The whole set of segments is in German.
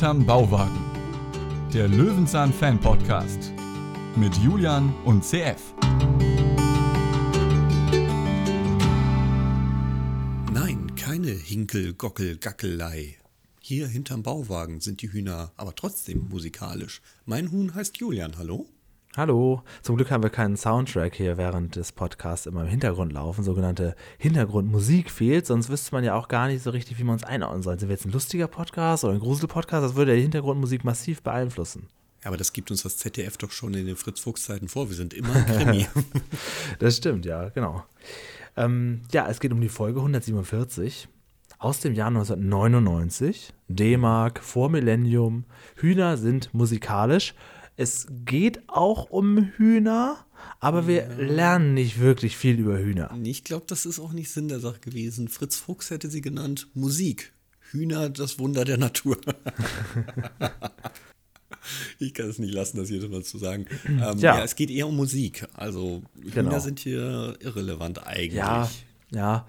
Hinterm Bauwagen. Der Löwenzahn Fan Podcast mit Julian und CF. Nein, keine Hinkel-Gockel-Gackelei. Hier hinterm Bauwagen sind die Hühner aber trotzdem musikalisch. Mein Huhn heißt Julian, hallo? Hallo, zum Glück haben wir keinen Soundtrack hier während des Podcasts immer im Hintergrund laufen. Sogenannte Hintergrundmusik fehlt, sonst wüsste man ja auch gar nicht so richtig, wie man uns einordnen soll. Sind wir jetzt ein lustiger Podcast oder ein Gruselpodcast? Das würde die Hintergrundmusik massiv beeinflussen. Ja, aber das gibt uns das ZDF doch schon in den Fritz-Fuchs-Zeiten vor. Wir sind immer ein Krimi. das stimmt, ja, genau. Ähm, ja, es geht um die Folge 147 aus dem Jahr 1999. D-Mark vor Millennium. Hühner sind musikalisch. Es geht auch um Hühner, aber wir ja. lernen nicht wirklich viel über Hühner. Ich glaube, das ist auch nicht Sinn der Sache gewesen. Fritz Fuchs hätte sie genannt Musik. Hühner, das Wunder der Natur. ich kann es nicht lassen, das jedes Mal zu sagen. Ähm, ja. ja. es geht eher um Musik. Also genau. Hühner sind hier irrelevant eigentlich. Ja, ja.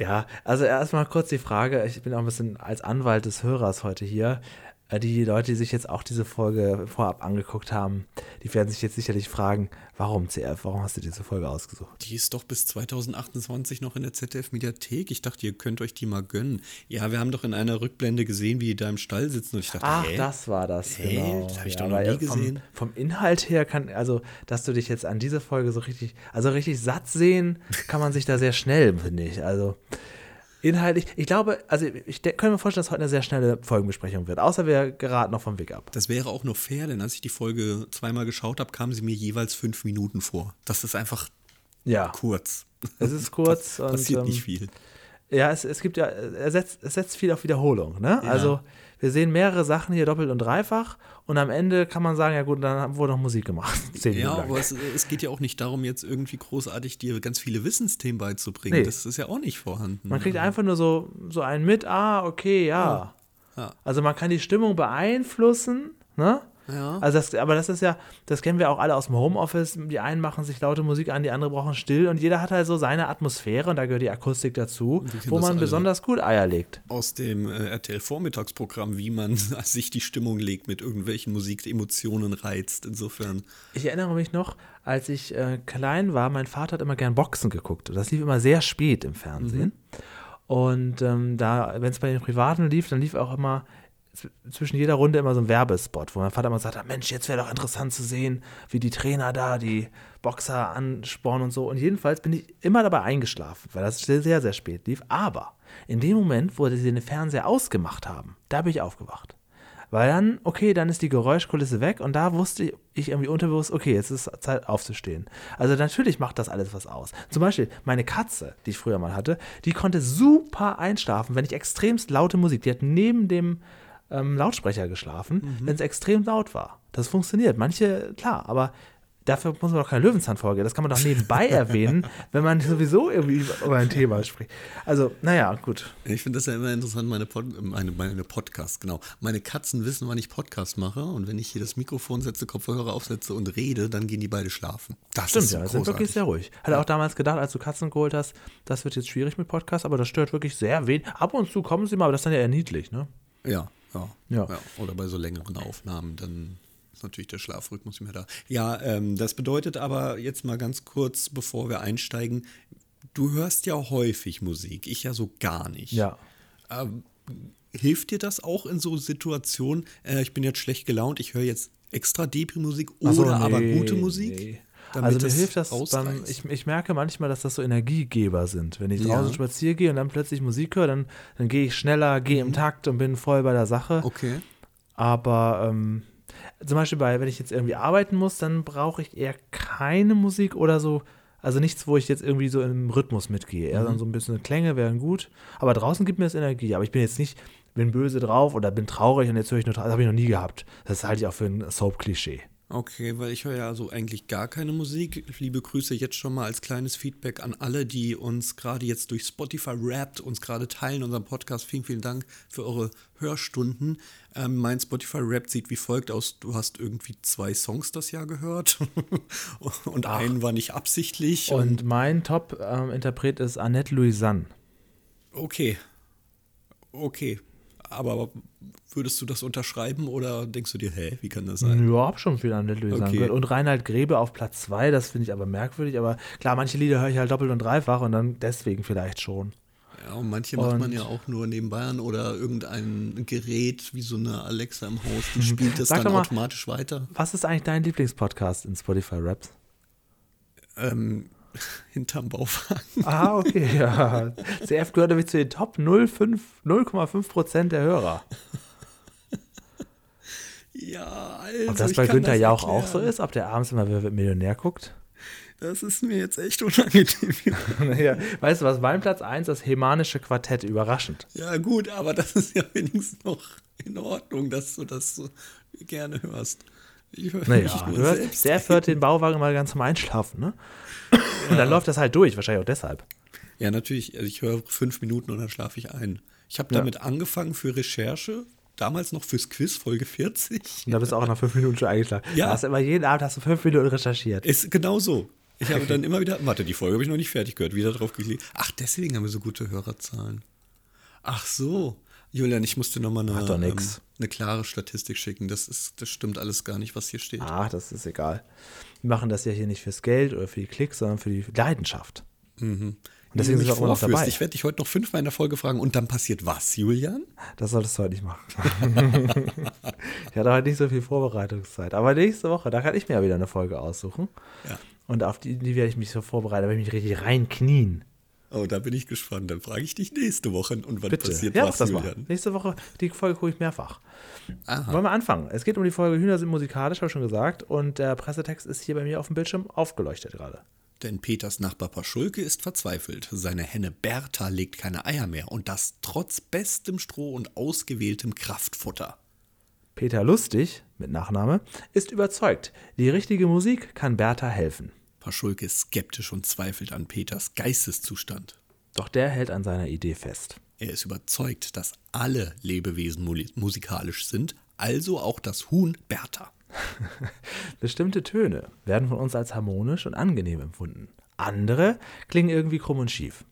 Ja, also erstmal kurz die Frage, ich bin auch ein bisschen als Anwalt des Hörers heute hier. Äh, die Leute, die sich jetzt auch diese Folge vorab angeguckt haben, die werden sich jetzt sicherlich fragen, warum CF, warum hast du diese Folge ausgesucht? Die ist doch bis 2028 noch in der ZDF-Mediathek. Ich dachte, ihr könnt euch die mal gönnen. Ja, wir haben doch in einer Rückblende gesehen, wie die da im Stall sitzen und ich dachte, Ach, hä? das war das, hä? genau. Das habe ich ja, doch noch nie gesehen. Vom, vom, Inhalt her kann, also, dass du dich jetzt an diese Folge so richtig, also richtig satt sehen, kann man sich da sehr schnell, finde ich. Also, inhaltlich, ich glaube, also ich könnte mir vorstellen, dass heute eine sehr schnelle Folgenbesprechung wird, außer wir geraten noch vom Weg ab. Das wäre auch nur fair, denn als ich die Folge zweimal geschaut habe, kamen sie mir jeweils fünf Minuten vor. Das ist einfach ja. kurz. Es ist kurz. und, passiert nicht ähm, viel. Ja, es, es gibt ja, es setzt, es setzt viel auf Wiederholung, ne? Ja. Also wir sehen mehrere Sachen hier doppelt und dreifach und am Ende kann man sagen, ja gut, dann wurde noch Musik gemacht. ja, aber es, es, geht ja auch nicht darum, jetzt irgendwie großartig dir ganz viele Wissensthemen beizubringen. Nee. Das ist ja auch nicht vorhanden. Man kriegt einfach nur so, so einen mit, ah, okay, ja. ja. ja. Also man kann die Stimmung beeinflussen, ne? Ja. Also das, aber das ist ja, das kennen wir auch alle aus dem Homeoffice. Die einen machen sich laute Musik an, die anderen brauchen still und jeder hat halt so seine Atmosphäre und da gehört die Akustik dazu, wo man besonders gut Eier legt. Aus dem äh, RTL-Vormittagsprogramm, wie man sich die Stimmung legt mit irgendwelchen Musik, Emotionen reizt. Insofern. Ich erinnere mich noch, als ich äh, klein war, mein Vater hat immer gern Boxen geguckt. Das lief immer sehr spät im Fernsehen. Mhm. Und ähm, da, wenn es bei den Privaten lief, dann lief auch immer zwischen jeder Runde immer so ein Werbespot, wo mein Vater immer sagt, Mensch, jetzt wäre doch interessant zu sehen, wie die Trainer da die Boxer anspornen und so. Und jedenfalls bin ich immer dabei eingeschlafen, weil das sehr, sehr spät lief. Aber in dem Moment, wo sie den Fernseher ausgemacht haben, da bin ich aufgewacht. Weil dann, okay, dann ist die Geräuschkulisse weg und da wusste ich irgendwie unterbewusst, okay, jetzt ist Zeit aufzustehen. Also natürlich macht das alles was aus. Zum Beispiel meine Katze, die ich früher mal hatte, die konnte super einschlafen, wenn ich extremst laute Musik, die hat neben dem ähm, Lautsprecher geschlafen, mhm. wenn es extrem laut war. Das funktioniert. Manche, klar, aber dafür muss man doch keine Löwenzahnfolge. Das kann man doch nebenbei erwähnen, wenn man sowieso irgendwie über ein Thema spricht. Also, naja, gut. Ich finde das ja immer interessant, meine, Pod, meine, meine Podcasts, genau. Meine Katzen wissen, wann ich Podcast mache und wenn ich hier das Mikrofon setze, Kopfhörer aufsetze und rede, dann gehen die beide schlafen. Das Stimmt, ist ja, sind wirklich sehr ruhig. Hatte ja. auch damals gedacht, als du Katzen geholt hast, das wird jetzt schwierig mit Podcast, aber das stört wirklich sehr wenig. Ab und zu kommen sie mal, aber das ist dann ja eher niedlich, ne? Ja, ja, ja. ja. Oder bei so längeren Aufnahmen, dann ist natürlich der Schlafrhythmus nicht mehr da. Ja, ähm, das bedeutet aber jetzt mal ganz kurz, bevor wir einsteigen, du hörst ja häufig Musik, ich ja so gar nicht. Ja. Ähm, hilft dir das auch in so Situationen, äh, ich bin jetzt schlecht gelaunt, ich höre jetzt extra Depri-Musik oder so, nee, aber gute Musik? Nee also mir hilft das beim, ich, ich merke manchmal, dass das so Energiegeber sind. Wenn ich draußen ja. spazieren gehe und dann plötzlich Musik höre, dann, dann gehe ich schneller, gehe mhm. im Takt und bin voll bei der Sache. Okay. Aber ähm, zum Beispiel bei, wenn ich jetzt irgendwie arbeiten muss, dann brauche ich eher keine Musik oder so. Also nichts, wo ich jetzt irgendwie so im Rhythmus mitgehe. Eher mhm. dann so ein bisschen Klänge wären gut. Aber draußen gibt mir das Energie. Aber ich bin jetzt nicht, bin böse drauf oder bin traurig und jetzt höre ich nur, das habe ich noch nie gehabt. Das halte ich auch für ein Soap-Klischee. Okay, weil ich höre ja so eigentlich gar keine Musik. Liebe Grüße jetzt schon mal als kleines Feedback an alle, die uns gerade jetzt durch Spotify Wrapped uns gerade teilen, unseren Podcast. Vielen, vielen Dank für eure Hörstunden. Ähm, mein Spotify Wrapped sieht wie folgt aus. Du hast irgendwie zwei Songs das Jahr gehört und Ach. einen war nicht absichtlich. Und, und mein Top-Interpret ähm, ist Annette Louisanne. Okay. Okay. Aber würdest du das unterschreiben oder denkst du dir, hä, wie kann das sein? Ja, hab schon viel an sagen Okay. gehört. Und Reinhard Grebe auf Platz 2, das finde ich aber merkwürdig. Aber klar, manche Lieder höre ich halt doppelt und dreifach und dann deswegen vielleicht schon. Ja, und manche macht man Und- ja auch nur nebenbei an oder irgendein Gerät wie so eine Alexa im Haus, die spielt das dann mal- automatisch weiter. Was ist eigentlich dein Lieblingspodcast in Spotify Raps? Ähm, hinterm Bauwagen. Ah, okay, ja. CF gehört nämlich zu den Top 0,5 0,5 Prozent der Hörer. Ja, also. Ob das bei Günther das Jauch auch so erklären. ist, ob der abends immer Wer wird Millionär guckt? Das ist mir jetzt echt unangenehm. ja. Weißt du was, mein Platz 1 das Hemanische Quartett, überraschend. Ja, gut, aber das ist ja wenigstens noch in Ordnung, dass du das so gerne hörst. Ich höre Naja, hörst, selbst. hört den Bauwagen mal ganz zum Einschlafen, ne? Und dann läuft das halt durch, wahrscheinlich auch deshalb. Ja, natürlich. Also ich höre fünf Minuten und dann schlafe ich ein. Ich habe damit angefangen für Recherche, damals noch fürs Quiz, Folge 40. Und da bist du auch nach fünf Minuten schon eingeschlafen. Ja. Da hast du immer jeden Abend hast du fünf Minuten recherchiert. Ist genau so. Ich habe dann immer wieder, warte, die Folge habe ich noch nicht fertig gehört, wieder drauf geklickt. Ach, deswegen haben wir so gute Hörerzahlen. Ach so. Julian, ich musste nochmal eine, ähm, eine klare Statistik schicken. Das, ist, das stimmt alles gar nicht, was hier steht. Ach, das ist egal. Wir machen das ja hier nicht fürs Geld oder für die Klicks, sondern für die Leidenschaft. Und Wie deswegen sind wir auch noch dabei. Ich werde dich heute noch fünfmal in der Folge fragen und dann passiert was, Julian? Das solltest du heute nicht machen. ich hatte heute nicht so viel Vorbereitungszeit. Aber nächste Woche, da kann ich mir ja wieder eine Folge aussuchen. Ja. Und auf die, die werde ich mich so vorbereiten, da werde ich mich richtig reinknien. Oh, da bin ich gespannt. Dann frage ich dich nächste Woche und wann Bitte. passiert ja, was, das mal. Julian. Nächste Woche, die Folge gucke ich mehrfach. Aha. Wollen wir anfangen? Es geht um die Folge Hühner sind musikalisch, habe ich schon gesagt. Und der Pressetext ist hier bei mir auf dem Bildschirm aufgeleuchtet gerade. Denn Peters Nachbar Paschulke ist verzweifelt. Seine Henne Bertha legt keine Eier mehr und das trotz bestem Stroh und ausgewähltem Kraftfutter. Peter Lustig, mit Nachname, ist überzeugt, die richtige Musik kann Bertha helfen. Paschulke ist skeptisch und zweifelt an Peters Geisteszustand. Doch der hält an seiner Idee fest. Er ist überzeugt, dass alle Lebewesen musikalisch sind, also auch das Huhn Bertha. Bestimmte Töne werden von uns als harmonisch und angenehm empfunden. Andere klingen irgendwie krumm und schief.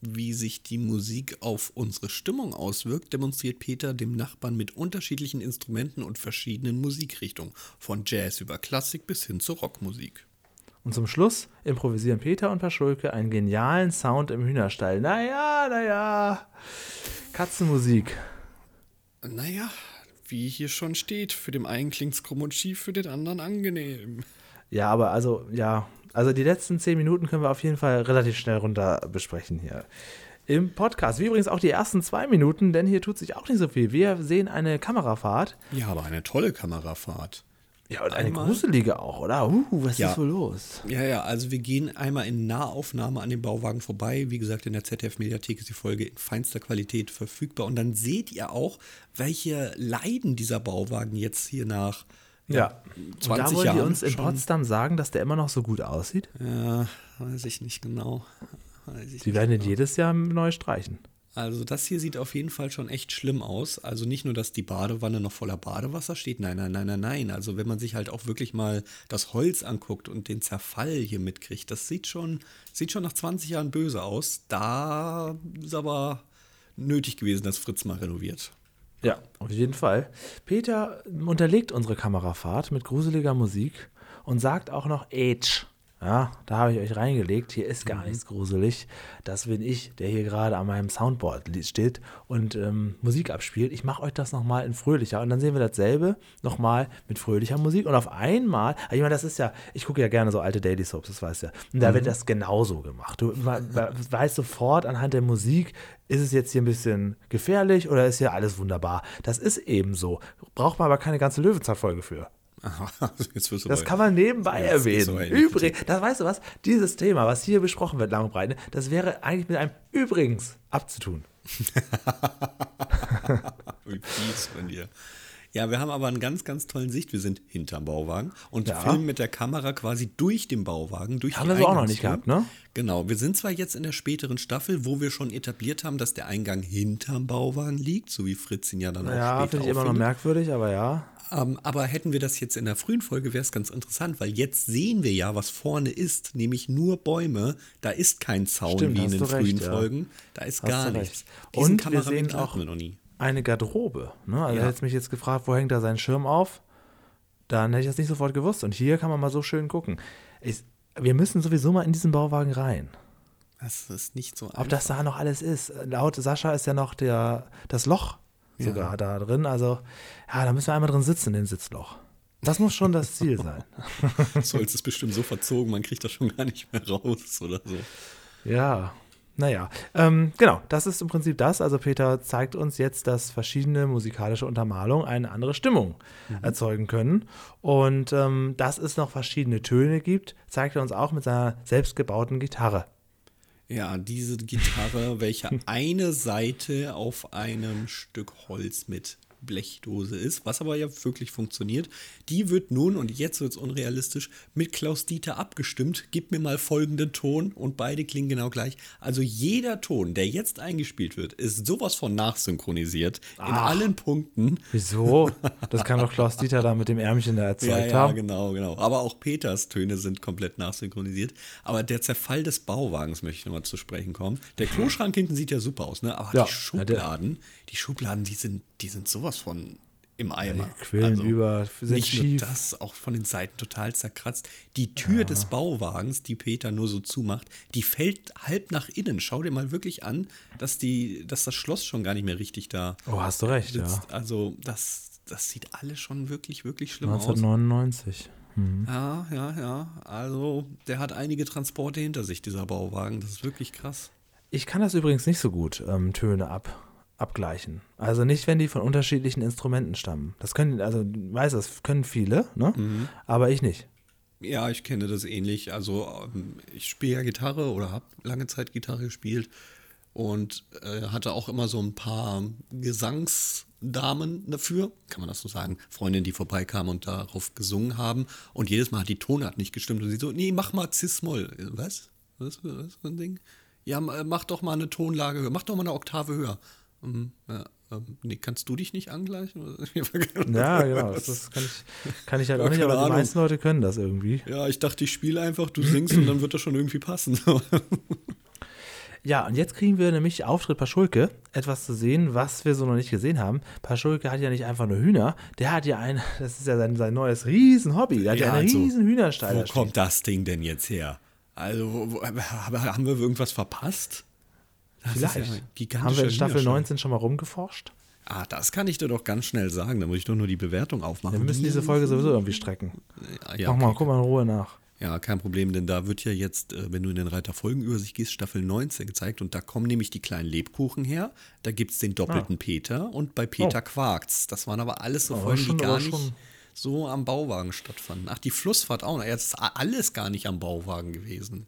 Wie sich die Musik auf unsere Stimmung auswirkt, demonstriert Peter dem Nachbarn mit unterschiedlichen Instrumenten und verschiedenen Musikrichtungen, von Jazz über Klassik bis hin zur Rockmusik. Und zum Schluss improvisieren Peter und Paschulke einen genialen Sound im Hühnerstall. Naja, naja. Katzenmusik. Naja, wie hier schon steht, für den einen klingt's krumm und schief, für den anderen angenehm. Ja, aber also, ja. Also die letzten zehn Minuten können wir auf jeden Fall relativ schnell runter besprechen hier. Im Podcast, wie übrigens auch die ersten zwei Minuten, denn hier tut sich auch nicht so viel. Wir sehen eine Kamerafahrt. Ja, aber eine tolle Kamerafahrt. Ja, und eine Einmal- gruselige auch, oder? Uh, was Ja. ist wohl los? Ja, ja, also wir gehen einmal in Nahaufnahme an dem Bauwagen vorbei. Wie gesagt, in der ZDF-Mediathek ist die Folge in feinster Qualität verfügbar. Und dann seht ihr auch, welche Leiden dieser Bauwagen jetzt hier nach Ja. Und 20 da wollen Jahren die uns in schon- Potsdam sagen, dass der immer noch so gut aussieht. Ja, weiß ich nicht genau. Weiß ich Die nicht werden ihn genau. jedes Jahr neu streichen. Also das hier sieht auf jeden Fall schon echt schlimm aus. Also nicht nur, dass die Badewanne noch voller Badewasser steht. Nein, nein, nein, nein, nein. Also wenn man sich halt auch wirklich mal das Holz anguckt und den Zerfall hier mitkriegt, das sieht schon, sieht schon nach 20 Jahren böse aus. Da ist aber nötig gewesen, dass Fritz mal renoviert. Ja, auf jeden Fall. Peter unterlegt unsere Kamerafahrt mit gruseliger Musik und sagt auch noch Age. Ja, da habe ich euch reingelegt. Hier ist gar nichts gruselig. Das bin ich, der hier gerade an meinem Soundboard steht und ähm, Musik abspielt. Ich mache euch das nochmal in fröhlicher. Und dann sehen wir dasselbe nochmal mit fröhlicher Musik. Und auf einmal, ich meine, das ist ja, ich gucke ja gerne so alte Daily Soaps, das weißt du ja. Und da wird das genauso gemacht. Du we- we- weißt sofort anhand der Musik, ist es jetzt hier ein bisschen gefährlich oder ist hier alles wunderbar? Das ist eben so. Braucht man aber keine ganze Löwenzahl-Folge für. Jetzt Das kann man nebenbei Ja, so erwähnen. Übrigens, das weißt du was? Dieses Thema, was hier besprochen wird, lang und breit, ne, das wäre eigentlich mit einem Übrigens abzutun. Wie fies von dir. Ja, wir haben aber einen ganz, ganz tollen Sicht. Wir sind hinterm Bauwagen und Ja. filmen mit der Kamera quasi durch den Bauwagen. Durch Haben wir so auch noch nicht gehabt, ne? Genau. Wir sind zwar jetzt in der späteren Staffel, wo wir schon etabliert haben, dass der Eingang hinterm Bauwagen liegt, so wie Fritz ihn ja dann auch Ja, später finde ich immer noch merkwürdig, aber ja. Ähm, aber hätten wir das jetzt in der frühen Folge, wäre es ganz interessant, weil jetzt sehen wir ja, was vorne ist, nämlich nur Bäume. Da ist kein Zaun Stimmt, wie in den frühen recht. Folgen. Da ist Hast gar nichts. Diesen Und wir sehen auch- noch nie. eine Garderobe. Ne? Also Ja. hätte mich jetzt gefragt, wo hängt er seinen Schirm auf, dann hätte ich das nicht sofort gewusst. Und hier kann man mal so schön gucken. Ich, wir müssen sowieso mal in diesen Bauwagen rein. Das ist nicht so Ob einfach. das da noch alles ist. Laut Sascha ist ja noch der, das Loch sogar da drin. Also, ja, da müssen wir einmal drin sitzen, in dem Sitzloch. Das muss schon das Ziel sein. Solz ist bestimmt so verzogen, man kriegt das schon gar nicht mehr raus oder so. Ja, naja. Ähm, genau, das ist im Prinzip das. Also Peter zeigt uns jetzt, dass verschiedene musikalische Untermalungen eine andere Stimmung erzeugen können. Und ähm, dass es noch verschiedene Töne gibt, zeigt er uns auch mit seiner selbstgebauten Gitarre. Ja, diese Gitarre, welche eine Seite auf einem Stück Holz mit Blechdose ist, was aber ja wirklich funktioniert, die wird nun, und jetzt wird es unrealistisch, mit Klaus Dieter abgestimmt. Gib mir mal folgenden Ton und beide klingen genau gleich. Also jeder Ton, der jetzt eingespielt wird, ist sowas von nachsynchronisiert in Ach. allen Punkten. Wieso? Das kann doch Klaus Dieter da mit dem Ärmchen da Ja, erzeugt ja, haben. genau, genau. Aber auch Peters Töne sind komplett nachsynchronisiert. Aber der Zerfall des Bauwagens möchte ich nochmal zu sprechen kommen. Der Kloschrank hinten sieht ja super aus, ne? Aber Ja, die Schubladen, die Schubladen, die sind, die sind sowas von im Eimer. Also die quillen über, sind nicht schief. nur das, auch von den Seiten total zerkratzt. Die Tür des Bauwagens, die Peter nur so zumacht, die fällt halb nach innen. Schau dir mal wirklich an, dass, die, dass das Schloss schon gar nicht mehr richtig da Oh, hast du recht, ja. sitzt. Also das, das sieht alles schon wirklich, wirklich schlimm aus. 1999. Ja, ja, ja. Also, der hat einige Transporte hinter sich, dieser Bauwagen. Das ist wirklich krass. Ich kann das übrigens nicht so gut, ähm, Töne ab, abgleichen. Also nicht, wenn die von unterschiedlichen Instrumenten stammen. Das können, also weiß, das können viele, ne? Mhm. Aber ich nicht. Ja, ich kenne das ähnlich. Also, ähm, ich spiele ja Gitarre oder habe lange Zeit Gitarre gespielt und äh, hatte auch immer so ein paar Gesangsdamen dafür, kann man das so sagen, Freundinnen, die vorbeikamen und darauf gesungen haben. Und jedes Mal hat die Tonart nicht gestimmt und sie so, nee, mach mal Cis-Moll. Was? Was, was für ein Ding? Ja, mach doch mal eine Tonlage höher, mach doch mal eine Oktave höher. Mhm, ja, ähm, nee, kannst du dich nicht angleichen? Ja, genau. Das, das kann, ich, kann ich halt Ja, auch nicht, aber die Ahnung. meisten Leute können das irgendwie. Ja, ich dachte, ich spiele einfach, du singst und dann wird das schon irgendwie passen. Ja, und jetzt kriegen wir nämlich Auftritt Paschulke, etwas zu sehen, was wir so noch nicht gesehen haben. Paschulke hat ja nicht einfach nur Hühner, der hat ja ein, das ist ja sein, sein neues Riesenhobby, der hat ja, Ja, eine also, riesen Hühnerstall. Wo da kommt das Ding denn jetzt her? Also, wo, wo, haben wir irgendwas verpasst? Das ist ja Vielleicht. gigantischer Haben wir in Staffel Hühnerstall. 19 schon mal rumgeforscht? Ah, das kann ich dir doch ganz schnell sagen. Da muss ich doch nur die Bewertung aufmachen. Wir müssen diese Folge sowieso irgendwie strecken. Ja, ja, Mach mal, guck mal in Ruhe nach. Ja, kein Problem, denn da wird ja jetzt, äh, wenn du in den Reiter Folgenübersicht gehst, Staffel 19 gezeigt und da kommen nämlich die kleinen Lebkuchen her. Da gibt es den doppelten Peter und bei Peter Oh. quakt's. Das waren aber alles so Aber Folgen, die gar nicht so am Bauwagen stattfanden. Ach, die Flussfahrt auch noch. Ja, das ist alles gar nicht am Bauwagen gewesen.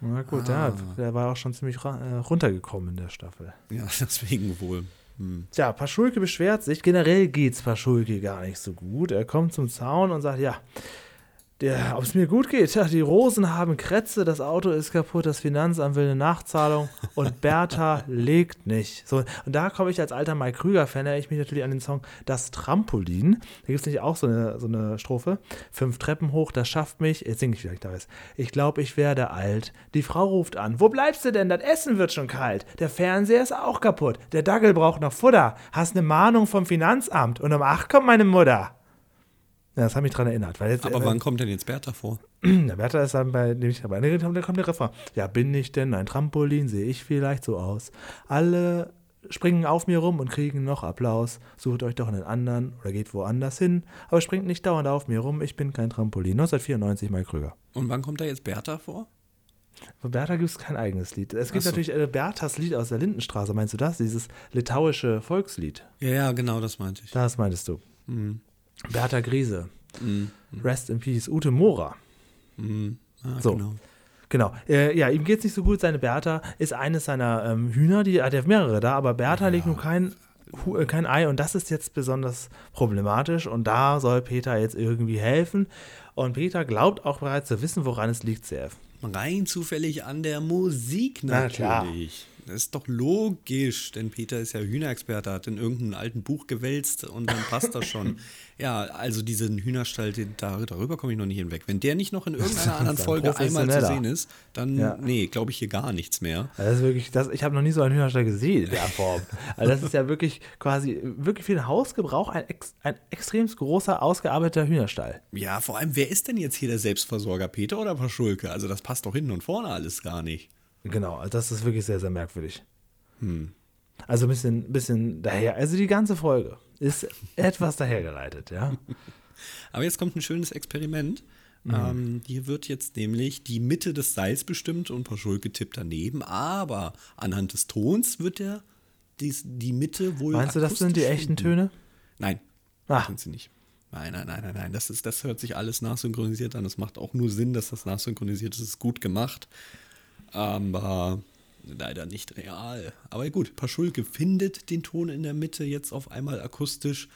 Na gut, ja, der war auch schon ziemlich äh, runtergekommen in der Staffel. Ja, deswegen wohl. Hm. Tja, Paschulke beschwert sich. Generell geht's Paschulke gar nicht so gut. Er kommt zum Zaun und sagt, ja, der, ob es mir gut geht. Ja, die Rosen haben Krätze, das Auto ist kaputt, das Finanzamt will eine Nachzahlung und Bertha legt nicht. So, und da komme ich als alter Mike Krüger-Fan, erinnere ich mich natürlich an den Song Das Trampolin. Da gibt es nämlich auch so eine, so eine Strophe. Fünf Treppen hoch, das schafft mich. Jetzt singe ich vielleicht da ist. Ich glaube, ich werde alt. Die Frau ruft an. Wo bleibst du denn? Das Essen wird schon kalt. Der Fernseher ist auch kaputt. Der Dackel braucht noch Futter. Hast eine Mahnung vom Finanzamt. Und um acht kommt meine Mutter. Ja, das hat mich dran erinnert. Jetzt, Aber äh, wann kommt denn jetzt Bertha vor? der Bertha ist dann bei dem ich dabei geredet habe, da kommt der Refrain. Ja, bin ich denn ein Trampolin? Sehe ich vielleicht so aus? Alle springen auf mir rum und kriegen noch Applaus. Sucht euch doch einen anderen oder geht woanders hin. Aber springt nicht dauernd auf mir rum. Ich bin kein Trampolin. 1994, Mike Krüger. Und wann kommt da jetzt Bertha vor? Von Bertha gibt es kein eigenes Lied. Es gibt so. natürlich äh, Berthas Lied aus der Lindenstraße. Meinst du das? Dieses litauische Volkslied. Ja, ja, genau, das meinte ich. Das meintest du. Mhm. Bertha Griese. Mhm. Rest in Peace. Ute Mora. Mhm. Ah, So. genau. Genau. Äh, ja, ihm geht's nicht so gut. Seine Bertha ist eines seiner ähm, Hühner, die hat ja mehrere da, aber Bertha legt nur kein, äh, kein Ei und das ist jetzt besonders problematisch und da soll Peter jetzt irgendwie helfen. Und Peter glaubt auch bereits zu wissen, woran es liegt, CF. Rein zufällig an der Musik Na klar. Das ist doch logisch, denn Peter ist ja Hühnerexperte, hat in irgendeinem alten Buch gewälzt und dann passt das schon. ja, also diesen Hühnerstall, den, darüber komme ich noch nicht hinweg. Wenn der nicht noch in irgendeiner anderen Folge einmal zu sehen ist, dann, ja. nee, glaube ich hier gar nichts mehr. Das ist wirklich, das, ich habe noch nie so einen Hühnerstall gesehen in der Form. also das ist ja wirklich quasi, wirklich für den Hausgebrauch ein, ein extrem großer, ausgearbeiteter Hühnerstall. Ja, vor allem, wer ist denn jetzt hier der Selbstversorger, Peter oder Paschulke? Also das passt doch hinten und vorne alles gar nicht. Genau, also das ist wirklich sehr, sehr merkwürdig. Hm. Also ein bisschen, bisschen daher. Also die ganze Folge ist etwas dahergeleitet, ja. Aber jetzt kommt ein schönes Experiment. Mhm. Ähm, hier wird jetzt nämlich die Mitte des Seils bestimmt und Paschulke tippt daneben, aber anhand des Tons wird der dies, die Mitte wohl. Meinst du, das sind die echten Töne? Nein, ah. sind sie nicht. Nein, nein, nein, nein, nein. Das, ist, das hört sich alles nachsynchronisiert an. Es macht auch nur Sinn, dass das nachsynchronisiert ist. Es ist gut gemacht aber leider nicht real. Aber gut, Paschulke findet den Ton in der Mitte jetzt auf einmal akustisch.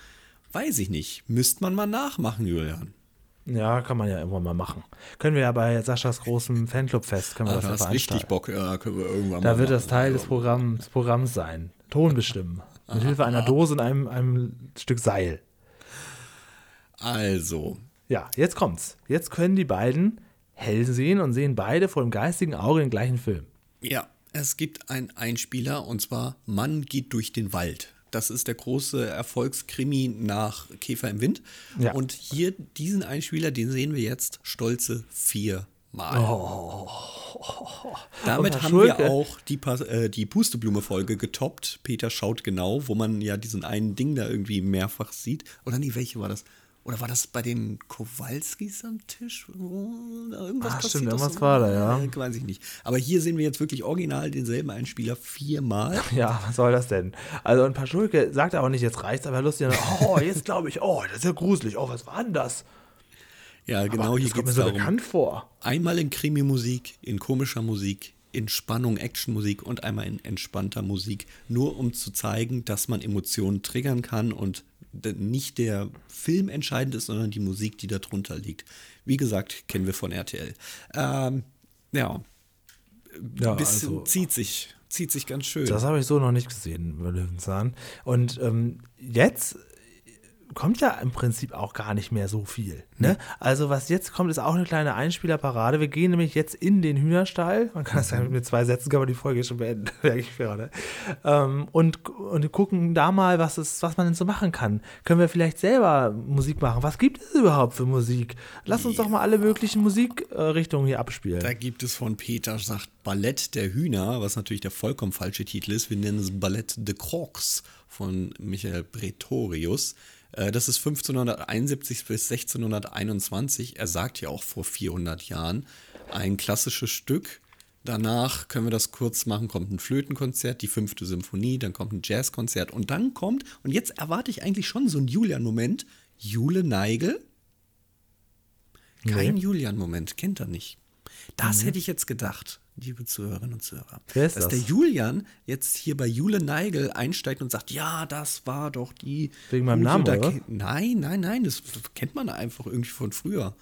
Weiß ich nicht. Müsste man mal nachmachen, Julian. Ja, kann man ja irgendwann mal machen. Können wir ja bei Saschas großem Fanclub-Fest, können wir ah, das ja richtig Bock, ja, können wir irgendwann da wird das Teil des Programms, des Programms sein. Ton bestimmen. Mit Hilfe einer Dose und einem, einem Stück Seil. Also. Ja, jetzt kommt's. Jetzt können die beiden hell sehen und sehen beide vor dem geistigen Auge den gleichen Film. Ja, es gibt einen Einspieler und zwar Mann geht durch den Wald. Das ist der große Erfolgskrimi nach Käfer im Wind. Ja. Und hier diesen Einspieler, den sehen wir jetzt stolze vier Mal. Oh. Damit haben Schulke. wir auch die, äh, die Pusteblume-Folge getoppt. Peter schaut genau, wo man ja diesen einen Ding da irgendwie mehrfach sieht. Oder nee, welche war das? Oder war das bei den Kowalskis am Tisch? Irgendwas Ach, stimmt, irgendwas war da, ja. Äh, weiß ich nicht. Aber hier sehen wir jetzt wirklich original denselben Einspieler viermal. Ja, was soll das denn? Also, ein Paschulke sagt auch nicht, jetzt reicht's, aber lustig. Oh, jetzt glaube ich, oh, das ist ja gruselig. Oh, was war denn das? Ja, genau, aber hier geht es so darum. bekannt vor. Einmal in Krimi-Musik, in komischer Musik, in Spannung, Action-Musik und einmal in entspannter Musik, nur um zu zeigen, dass man Emotionen triggern kann und nicht der Film entscheidend ist, sondern die Musik, die darunter liegt. Wie gesagt, kennen wir von RTL. Ähm, ja, ja bisschen also, zieht sich, zieht sich ganz schön. Das habe ich so noch nicht gesehen bei Löwenzahn. Und ähm, jetzt kommt ja im Prinzip auch gar nicht mehr so viel. Ne? Also was jetzt kommt, ist auch eine kleine Einspielerparade. Wir gehen nämlich jetzt in den Hühnerstall. Man kann das ja mit zwei Sätzen, kann man die Folge schon beenden. Wirklich fair, ne? ähm, und, und gucken da mal, was, ist, was man denn so machen kann. Können wir vielleicht selber Musik machen? Was gibt es überhaupt für Musik? Lass uns ja. doch mal alle möglichen Musikrichtungen hier abspielen. Da gibt es von Peter, sagt Ballett der Hühner, was natürlich der vollkommen falsche Titel ist. Wir nennen es Ballett de Crocs von Michael Pretorius. Äh, das ist 1571 bis 1621. Er sagt ja auch vor 400 Jahren. Ein klassisches Stück. Danach können wir das kurz machen, kommt ein Flötenkonzert, die fünfte Symphonie, dann kommt ein Jazzkonzert und dann kommt, und jetzt erwarte ich eigentlich schon so einen Julian-Moment, Jule Neigel. Kein nee. Julian-Moment, kennt er nicht. Das mhm. hätte ich jetzt gedacht liebe Zuhörerinnen und Zuhörer, Wer ist dass das? der Julian jetzt hier bei Jule Neigel einsteigt und sagt, ja, das war doch die. Wegen meinem Namen, oder? Nein, nein, nein, das kennt man einfach irgendwie von früher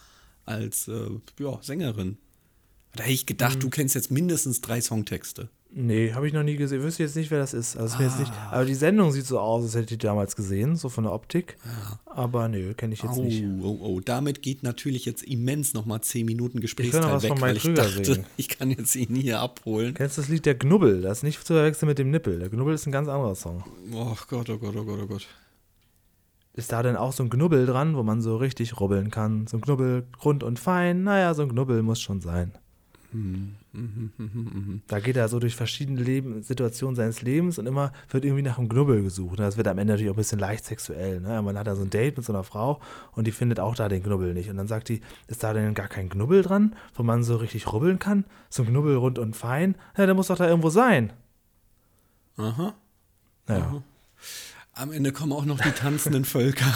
als äh, ja, Sängerin. Da hätte ich gedacht, hm. du kennst jetzt mindestens drei Songtexte. Nee, habe ich noch nie gesehen. Wüsste jetzt nicht, wer das ist. Also ah. jetzt nicht, aber die Sendung sieht so aus, als hätte ich die damals gesehen, so von der Optik. Ja. Aber nee, kenne ich jetzt oh, nicht. Oh, oh, damit geht natürlich jetzt immens nochmal 10 Minuten Gesprächszeit weg, weil ich dachte, singen. ich kann jetzt ihn hier abholen. Kennst du das Lied Der Knubbel? Das ist nicht zu verwechseln mit dem Nippel. Der Knubbel ist ein ganz anderer Song. Oh Gott, oh Gott, oh Gott, oh Gott. Ist da denn auch so ein Knubbel dran, wo man so richtig rubbeln kann? So ein Knubbel rund und fein? Naja, so ein Knubbel muss schon sein. Da geht er so durch verschiedene Leben, Situationen seines Lebens und immer wird irgendwie nach einem Knubbel gesucht. Das wird am Ende natürlich auch ein bisschen leicht sexuell. Ne? Man hat da so ein Date mit so einer Frau und die findet auch da den Knubbel nicht. Und dann sagt die, ist da denn gar kein Knubbel dran, wo man so richtig rubbeln kann? So ein Knubbel rund und fein? Ja, der muss doch da irgendwo sein. Aha. Naja. Aha. Am Ende kommen auch noch die tanzenden Völker.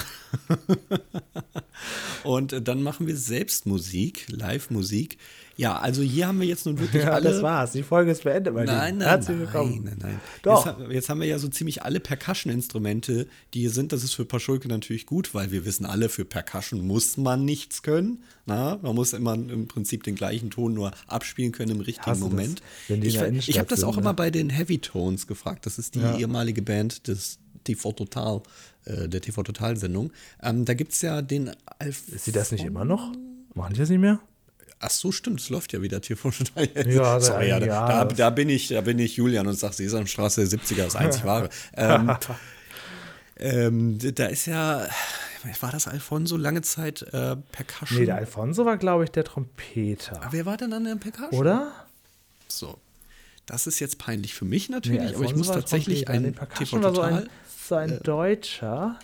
und dann machen wir selbst Musik, Live-Musik. Ja, also hier haben wir jetzt nun wirklich Ja, alle. das war's. Die Folge ist beendet, mein Nein, nein, Herzlich nein, willkommen. nein, nein. Doch. Jetzt, jetzt haben wir ja so ziemlich alle Percussion-Instrumente, die hier sind. Das ist für Paschulke natürlich gut, weil wir wissen alle, für Percussion muss man nichts können. Na, man muss immer im Prinzip den gleichen Ton nur abspielen können im richtigen Hasse das, Moment. in ich ich habe das auch ne? immer bei den Heavy Tones gefragt. Das ist die Ja. ehemalige Band des TV Total, äh, der TV Total-Sendung. Ähm, da gibt es ja den Alf. Ist sie das nicht immer noch? Machen die das nicht mehr? Ach so, stimmt, es läuft ja wieder TV Total. Ja, Sorry, ja, ja, da, da, bin ich, da bin ich Julian und sag Sesamstraße 70er, das einzig wahre. ähm, ähm, da ist ja, war das Alfonso lange Zeit äh, Percussion? Nee, der Alfonso war, glaube ich, der Trompeter. Wer war denn dann der Percussion? Oder? So. Das ist jetzt peinlich für mich natürlich, aber ich muss tatsächlich. Nee, ein Percussion TV war so Total. So ein Deutscher.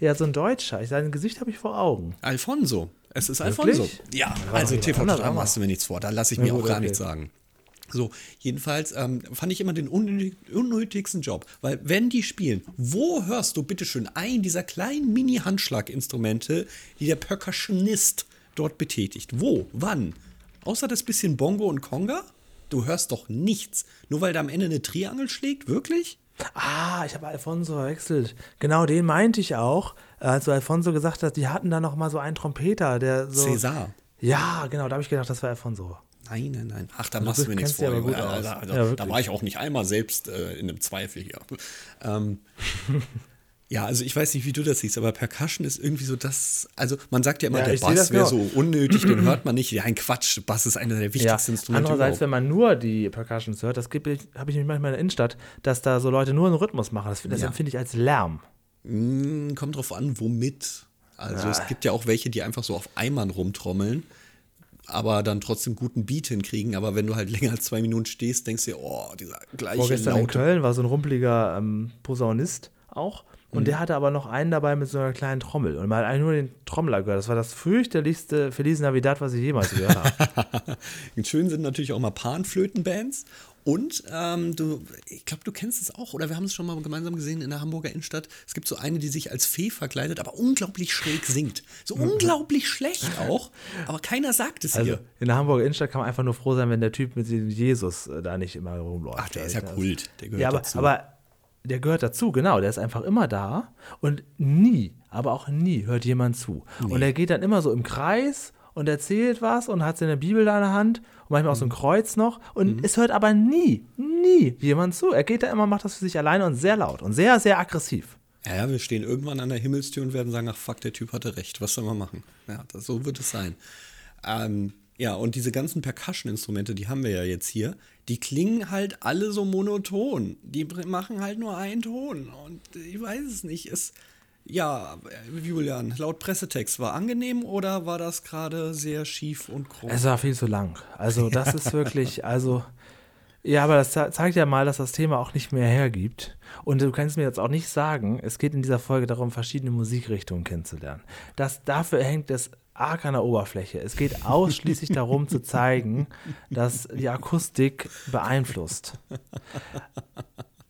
Ja, so ein Deutscher. Sein Gesicht habe ich vor Augen. Alfonso. Es ist Wirklich? Alfonso. Ja, also doch jemand TV anderes, Total aber- machst du mir nichts vor. Da lasse ich mir gut, auch gar okay. nichts sagen. So, jedenfalls ähm, fand ich immer den unnötig, unnötigsten Job. Weil, wenn die spielen, wo hörst du bitteschön einen dieser kleinen Mini-Handschlaginstrumente, die der Percussionist dort betätigt? Wo? Wann? Außer das bisschen Bongo und Conga? Du hörst doch nichts. Nur weil da am Ende eine Triangel schlägt? Wirklich? Ah, ich habe Alfonso verwechselt. Genau, den meinte ich auch, als du Alfonso gesagt hast, die hatten da noch mal so einen Trompeter, der so. Cäsar. Ja, genau, da habe ich gedacht, das war Alfonso. Nein, nein, nein. Ach, da Du machst du mir nichts vor. aus. Also, also, Ja, da war ich auch nicht einmal selbst äh, in einem Zweifel hier. Ähm, ja, also ich weiß nicht, wie du das siehst, aber Percussion ist irgendwie so das. Also man sagt ja immer, Ja, der Bass wäre genau. so unnötig, den hört man nicht. Ja, ein Quatsch. Bass ist einer der Ja, wichtigsten Instrumente. andererseits, überhaupt. wenn man nur die Percussions hört, das habe ich nämlich manchmal in der Innenstadt, dass da so Leute nur einen Rhythmus machen. Das, das Ja. empfinde ich als Lärm. Mm, kommt drauf an, womit. Also es gibt ja auch welche, die einfach so auf Eimern rumtrommeln, aber dann trotzdem guten Beat hinkriegen. Aber wenn du halt länger als zwei Minuten stehst, denkst du dir, oh, dieser gleiche Vorgestern in laute Köln war so ein rumpeliger ähm, Posaunist auch. Und Mhm. der hatte aber noch einen dabei mit so einer kleinen Trommel. Und man hat eigentlich nur den Trommler gehört. Das war das fürchterlichste Feliz Navidad, was ich jemals gehört habe. Schön sind natürlich auch mal Panflötenbands. Und ähm, du, ich glaube, du kennst es auch, oder wir haben es schon mal gemeinsam gesehen in der Hamburger Innenstadt. Es gibt so eine, die sich als Fee verkleidet, aber unglaublich schräg singt. So unglaublich schlecht auch, aber keiner sagt es Mhm. Also ihr. in der Hamburger Innenstadt kann man einfach nur froh sein, wenn der Typ mit dem Jesus äh, da nicht immer rumläuft. Ach, der ist ja Also, Kult, der gehört ja, aber, dazu. aber der gehört dazu, genau. Der ist einfach immer da und nie, aber auch nie hört jemand zu. Und er geht dann immer so im Kreis und erzählt was und hat seine Bibel da in der Hand und manchmal auch so ein Kreuz noch. Und es hört aber nie, nie jemand zu. Er geht da immer, macht das für sich alleine und sehr laut und sehr, sehr aggressiv. Ja, ja, wir stehen irgendwann an der Himmelstür und werden sagen, ach fuck, der Typ hatte recht, was soll man machen? Ja, das, so wird es sein. Ähm, ja, und diese ganzen Percussion-Instrumente, die haben wir ja jetzt hier, die klingen halt alle so monoton. Die machen halt nur einen Ton. Und ich weiß es nicht. Es, ja, äh, Julian, laut Pressetext, war angenehm oder war das gerade sehr schief und krumm? Es war viel zu lang. Also das ist wirklich, also ja, aber das ze- zeigt ja mal, dass das Thema auch nicht mehr hergibt. Und du kannst mir jetzt auch nicht sagen, es geht in dieser Folge darum, verschiedene Musikrichtungen kennenzulernen. Das, dafür hängt es arg an der Oberfläche. Es geht ausschließlich darum zu zeigen, dass die Akustik beeinflusst.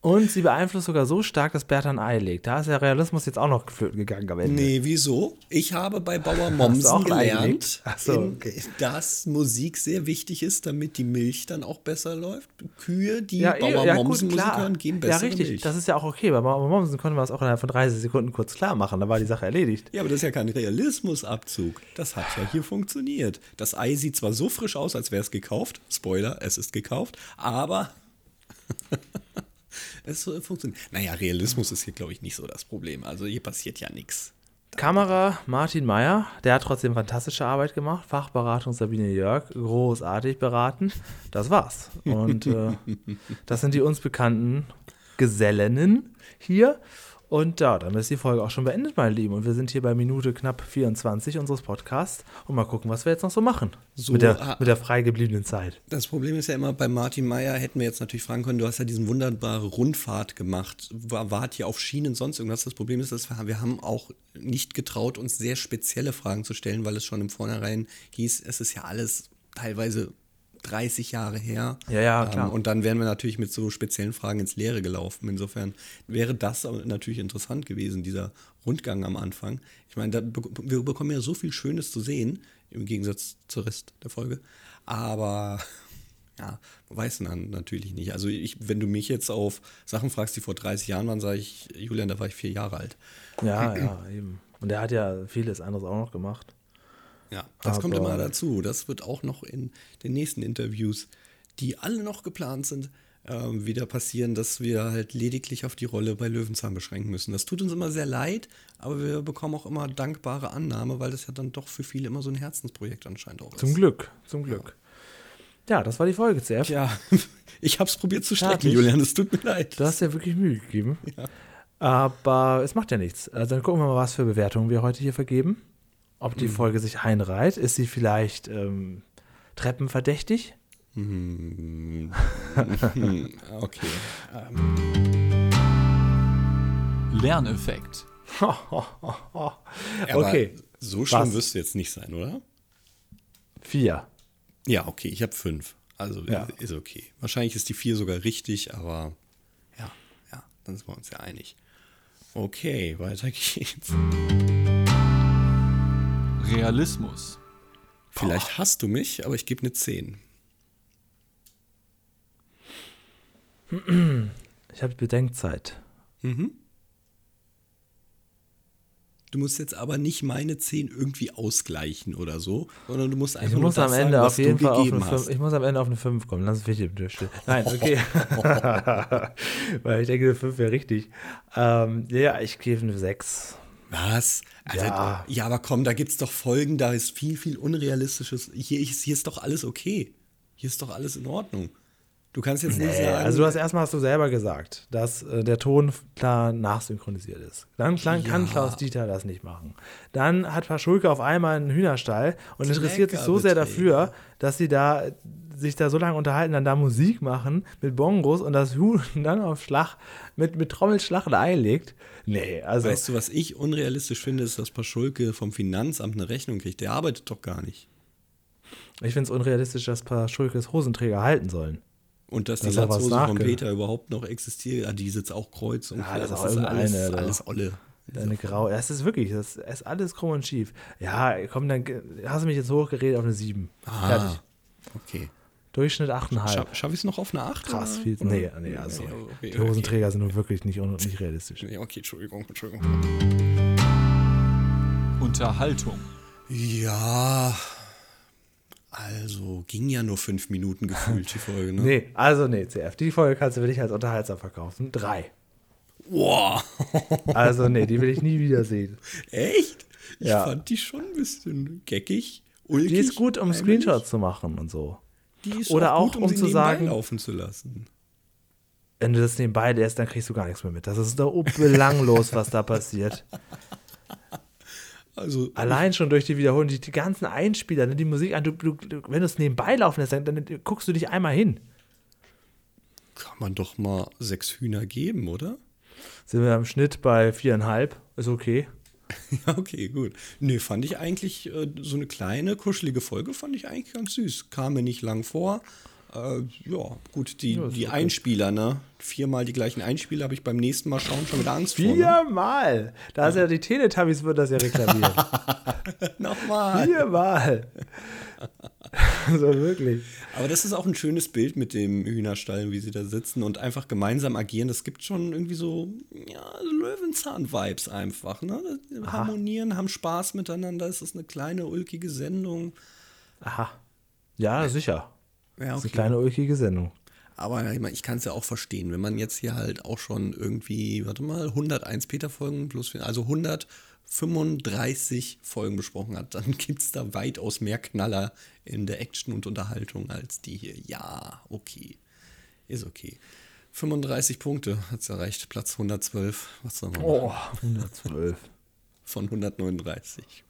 Und sie beeinflusst sogar so stark, dass Bertha ein Ei legt. Da ist der Realismus jetzt auch noch geflöten gegangen am Ende. Nee, wieso? Ich habe bei Bauer Mommsen gelernt, so, in- okay. dass Musik sehr wichtig ist, damit die Milch dann auch besser läuft. Kühe, die Ja, Bauer ja, Mommsen Musik hören, geben Ja, bessere richtig. Milch. Das ist ja auch okay. Bei Mama Mommsen konnte man das auch innerhalb von 30 Sekunden kurz klar machen. Da war die Sache erledigt. ja, aber das ist ja kein Realismusabzug. Das hat ja hier funktioniert. Das Ei sieht zwar so frisch aus, als wäre es gekauft. Spoiler, es ist gekauft. Aber es äh, funktioniert. Naja, Realismus ist hier, glaube ich, nicht so das Problem. Also hier passiert ja nichts. Kamera Martin Meyer, der hat trotzdem fantastische Arbeit gemacht. Fachberatung Sabine Jörg, großartig beraten. Das war's. Und äh, das sind die uns bekannten Gesellinnen hier. Und ja, dann ist die Folge auch schon beendet, meine Lieben. Und wir sind hier bei Minute knapp 24 unseres Podcasts. Und mal gucken, was wir jetzt noch so machen. So, mit, der, ah. mit der frei gebliebenen Zeit. Das Problem ist ja immer, bei Martin Meyer hätten wir jetzt natürlich fragen können, du hast ja diesen wunderbare Rundfahrt gemacht, war, wart hier auf Schienen, sonst irgendwas. Das Problem ist, dass wir, wir haben auch nicht getraut, uns sehr spezielle Fragen zu stellen, weil es schon im Vornherein hieß, es ist ja alles teilweise 30 Jahre her. Ja, ja, klar. Ähm, und dann wären wir natürlich mit so speziellen Fragen ins Leere gelaufen. Insofern wäre das natürlich interessant gewesen, dieser Rundgang am Anfang. Ich meine, da, wir bekommen ja so viel Schönes zu sehen, im Gegensatz zur Rest der Folge. Aber ja, weiß dann natürlich nicht. Also ich, wenn du mich jetzt auf Sachen fragst, die vor 30 Jahren waren, sage ich, Julian, da war ich vier Jahre alt. Ja, ja, eben. Und er hat ja vieles anderes auch noch gemacht. Ja, das kommt Aber- immer dazu. Das wird auch noch in den nächsten Interviews, die alle noch geplant sind, ähm, wieder passieren, dass wir halt lediglich auf die Rolle bei Löwenzahn beschränken müssen. Das tut uns immer sehr leid, aber wir bekommen auch immer dankbare Annahme, weil das ja dann doch für viele immer so ein Herzensprojekt anscheinend auch ist. Zum Glück, zum Glück. Ja, das war die Folge, CF. Ja, ich habe es probiert zu strecken, Fertig. Julian. Es tut mir leid. Du hast ja wirklich Mühe gegeben. Ja. Aber es macht ja nichts. Also dann gucken wir mal, was für Bewertungen wir heute hier vergeben. Ob Mhm. die Folge sich einreiht. Ist sie vielleicht ähm, treppenverdächtig? Hm, okay. Lerneffekt. Aber okay, So schlimm Was? wirst du jetzt nicht sein, oder? vier. Ja, okay, ich habe fünf. Also Ja. ist okay. Wahrscheinlich ist die vier sogar richtig, aber ja, ja, dann sind wir uns ja einig. Okay, weiter geht's. Realismus. Vielleicht hast du mich, aber ich gebe eine 10. Ich habe Bedenkzeit. Du musst jetzt aber nicht meine 10 irgendwie ausgleichen oder so, sondern du musst Ich einfach nur muss das am Ende sagen, was auf jeden du Fall auf gegeben eine hast. 5, ich muss am Ende auf eine 5 kommen. Lass es wichtig bitte still. Nein, okay. Weil ich denke, eine 5 wäre richtig. Ähm, ja, ich gebe eine 6. Was? Also, Ja. ja. aber komm, da gibt's doch Folgen, da ist viel, viel Unrealistisches. Hier ist, hier ist doch alles okay. Hier ist doch alles in Ordnung. Du kannst jetzt nicht Nee, sagen. also du hast erstmal hast du selber gesagt, dass äh, der Ton klar nachsynchronisiert ist. Dann kann, kann Ja. Klaus Dieter das nicht machen. Dann hat Paschulke auf einmal einen Hühnerstall und interessiert sich so sehr dafür, dass sie da sich da so lange unterhalten, dann da Musik machen mit Bongos und das Huhn dann auf Schlag mit, mit Trommelschlag ein Ei legt. Nee, also Weißt du, was ich unrealistisch finde, ist, dass Paschulke vom Finanzamt eine Rechnung kriegt. Der arbeitet doch gar nicht. ich finde es unrealistisch, dass Paschulkes Hosenträger halten sollen. Und dass die Das Latzhose von Peter überhaupt noch existiert. Ah, die sitzt auch kreuz und Ja, quer. das ist alles, irgendeine, alles Olle. Deine Grau. Ja, Es ist wirklich, das ist alles krumm und schief. Ja, komm, dann hast du mich jetzt hochgeredet auf eine 7. Fertig. Ah, okay. Durchschnitt 8,5. Scha Schaffe ich es noch auf eine 8? Krass, oder? viel. Nee, nee, also. Nee, okay, die Hosenträger sind nun wirklich nicht, nicht realistisch. Nee, okay, Entschuldigung, Entschuldigung. Unterhaltung. Ja, also ging ja nur fünf Minuten gefühlt, die Folge, ne? Nee, also nee, CF. Die Folge kannst du wirklich als unterhaltsam verkaufen. Drei. Boah, Also nee, die will ich nie wieder sehen. echt? Ich Ja. fand die schon ein bisschen geckig, ulkig. Die ist gut, um. Screenshots zu machen und so. Die ist Oder auch, gut, auch, um, um sie zu sagen- laufen zu lassen. Wenn du das nebenbei lässt, dann kriegst du gar nichts mehr mit. Das ist doch belanglos, was da passiert. Also, Allein schon durch die Wiederholung, die, die ganzen Einspieler, ne, die Musik, du, du, du, wenn du es nebenbei laufen lässt, dann, dann guckst du dich einmal hin. kann man doch mal sechs Hühner geben, oder? Sind wir im Schnitt bei viereinhalb, ist okay. Ja, okay, gut. Nee, fand ich eigentlich äh, so eine kleine, kuschelige Folge, fand ich eigentlich ganz süß. Kam mir nicht lang vor. Äh, ja, gut, die, Ja, die okay. Einspieler, ne? Viermal die gleichen Einspieler habe ich beim nächsten Mal schauen schon wieder Angst vor. Ne? Viermal! Da ist ja die Teletubbies, wird das ja reklamiert. Nochmal. Viermal! so wirklich. Aber das ist auch ein schönes Bild mit dem Hühnerstall, wie sie da sitzen und einfach gemeinsam agieren. Das gibt schon irgendwie so, ja, Löwenzahn-Vibes einfach, ne? Harmonieren, haben Spaß miteinander. Es ist eine kleine, ulkige Sendung. Aha. Ja, sicher. Ja, Das ist eine kleine ulkige Sendung. Aber ich, mein, ich kann es ja auch verstehen, wenn man jetzt hier halt auch schon irgendwie, warte mal, 101 Peter-Folgen plus, also 135 Folgen besprochen hat, dann gibt es da weitaus mehr Knaller in der Action und Unterhaltung als die hier. Ja, okay. Ist okay. 35 Punkte hat es erreicht, Platz 112. Was soll man machen? Oh, 112. Von 139.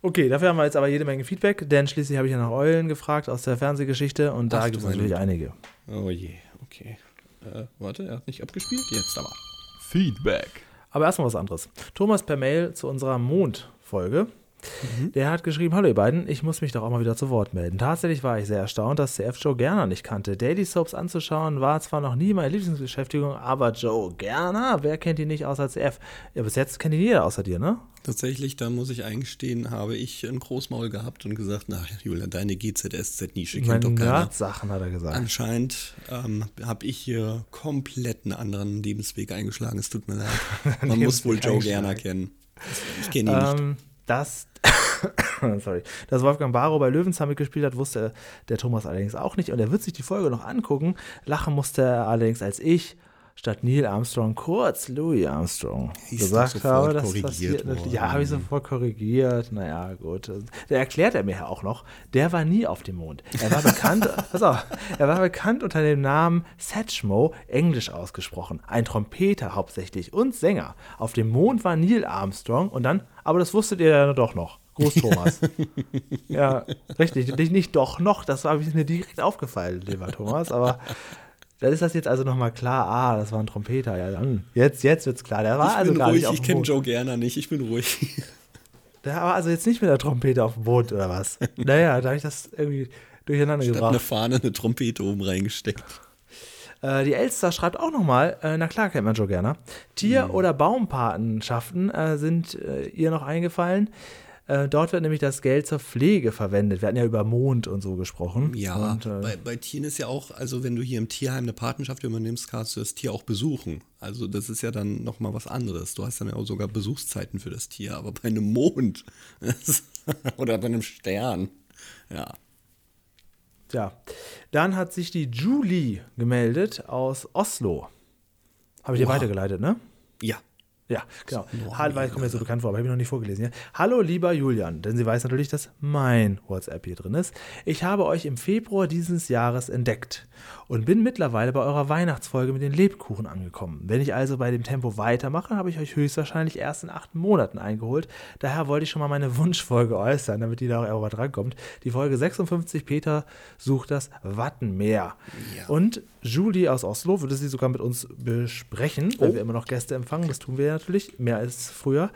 Okay, dafür haben wir jetzt aber jede Menge Feedback, denn schließlich habe ich ja nach Eulen gefragt aus der Fernsehgeschichte und da gibt es natürlich Güte. einige. Oh je, okay. Äh, warte, er hat nicht abgespielt? Jetzt aber. Feedback. Aber erstmal was anderes. Thomas per Mail zu unserer Mond-Folge. Mhm. Der hat geschrieben, hallo ihr beiden, ich muss mich doch auch mal wieder zu Wort melden. Tatsächlich war ich sehr erstaunt, dass CF Joe Gerner nicht kannte. Daily Soaps anzuschauen war zwar noch nie meine Lieblingsbeschäftigung, aber Joe Gerner, wer kennt ihn nicht außer CF? Ja, bis jetzt kennt ihn jeder außer dir, ne? Tatsächlich, da muss ich eingestehen, habe ich ein Großmaul gehabt und gesagt, na Julian, deine GZSZ-Nische kennt doch keiner. Sachen hat er gesagt. Anscheinend ähm, habe ich hier komplett einen anderen Lebensweg eingeschlagen. Es tut mir leid. Man muss wohl Joe Gerner kennen. Ich kenne ihn ähm, nicht. Das, sorry, dass Wolfgang Barrow bei Löwenzahn mitgespielt hat, wusste der Thomas allerdings auch nicht. Und er wird sich die Folge noch angucken. Lachen musste er allerdings als ich statt Neil Armstrong kurz Louis Armstrong Hieß gesagt habe. Das passiert worden. Ja, habe ich sofort korrigiert. Naja, gut. Da erklärt er mir ja auch noch, der war nie auf dem Mond. Er war bekannt, pass auf, er war bekannt unter dem Namen Satchmo, englisch ausgesprochen. Ein Trompeter hauptsächlich und Sänger. Auf dem Mond war Neil Armstrong und dann, aber das wusstet ihr ja doch noch. Groß Thomas. ja, richtig. Nicht, nicht doch noch, das war mir direkt aufgefallen, lieber Thomas, aber dann ist das jetzt also nochmal klar, ah, das war ein Trompeter. Ja, dann, jetzt, jetzt wird's klar. Der war ich also bin gar ruhig, nicht ich kenne Joe Gerner nicht, ich bin ruhig. Der war also jetzt nicht mit der Trompete auf dem Boot oder was? naja, da habe ich das irgendwie durcheinander Statt gebracht. eine Fahne eine Trompete oben reingesteckt. Äh, die Elster schreibt auch nochmal, äh, na klar kennt man Joe Gerner. Tier- mhm. oder Baumpatenschaften äh, sind ihr noch eingefallen. Äh, dort wird nämlich das Geld zur Pflege verwendet. Wir hatten ja über Mond und so gesprochen. Ja, und, äh, bei, bei, Tieren ist ja auch, also wenn du hier im Tierheim eine Patenschaft übernimmst, kannst du das Tier auch besuchen. Also das ist ja dann nochmal was anderes. Du hast dann ja auch sogar Besuchszeiten für das Tier, aber bei einem Mond oder bei einem Stern, ja. Ja, dann hat sich die Julie gemeldet aus Oslo. Habe ich dir weitergeleitet, ne? Ja. Ja, genau. Hallo, weil kommt mir so bekannt vor, aber habe ich noch nicht vorgelesen. Ja? Hallo, lieber Julian, denn sie weiß natürlich, dass mein WhatsApp hier drin ist. Ich habe euch im Februar dieses Jahres entdeckt und bin mittlerweile bei eurer Weihnachtsfolge mit den Lebkuchen angekommen. Wenn ich also bei dem Tempo weitermache, habe ich euch höchstwahrscheinlich erst in acht Monaten eingeholt. Daher wollte ich schon mal meine Wunschfolge äußern, damit die da auch mal drankommt. Die Folge 56, Peter sucht das Wattenmeer. Ja. Und Julie aus Oslo würde sie sogar mit uns besprechen, weil oh. wir immer noch Gäste empfangen. Das tun wir natürlich, mehr als früher.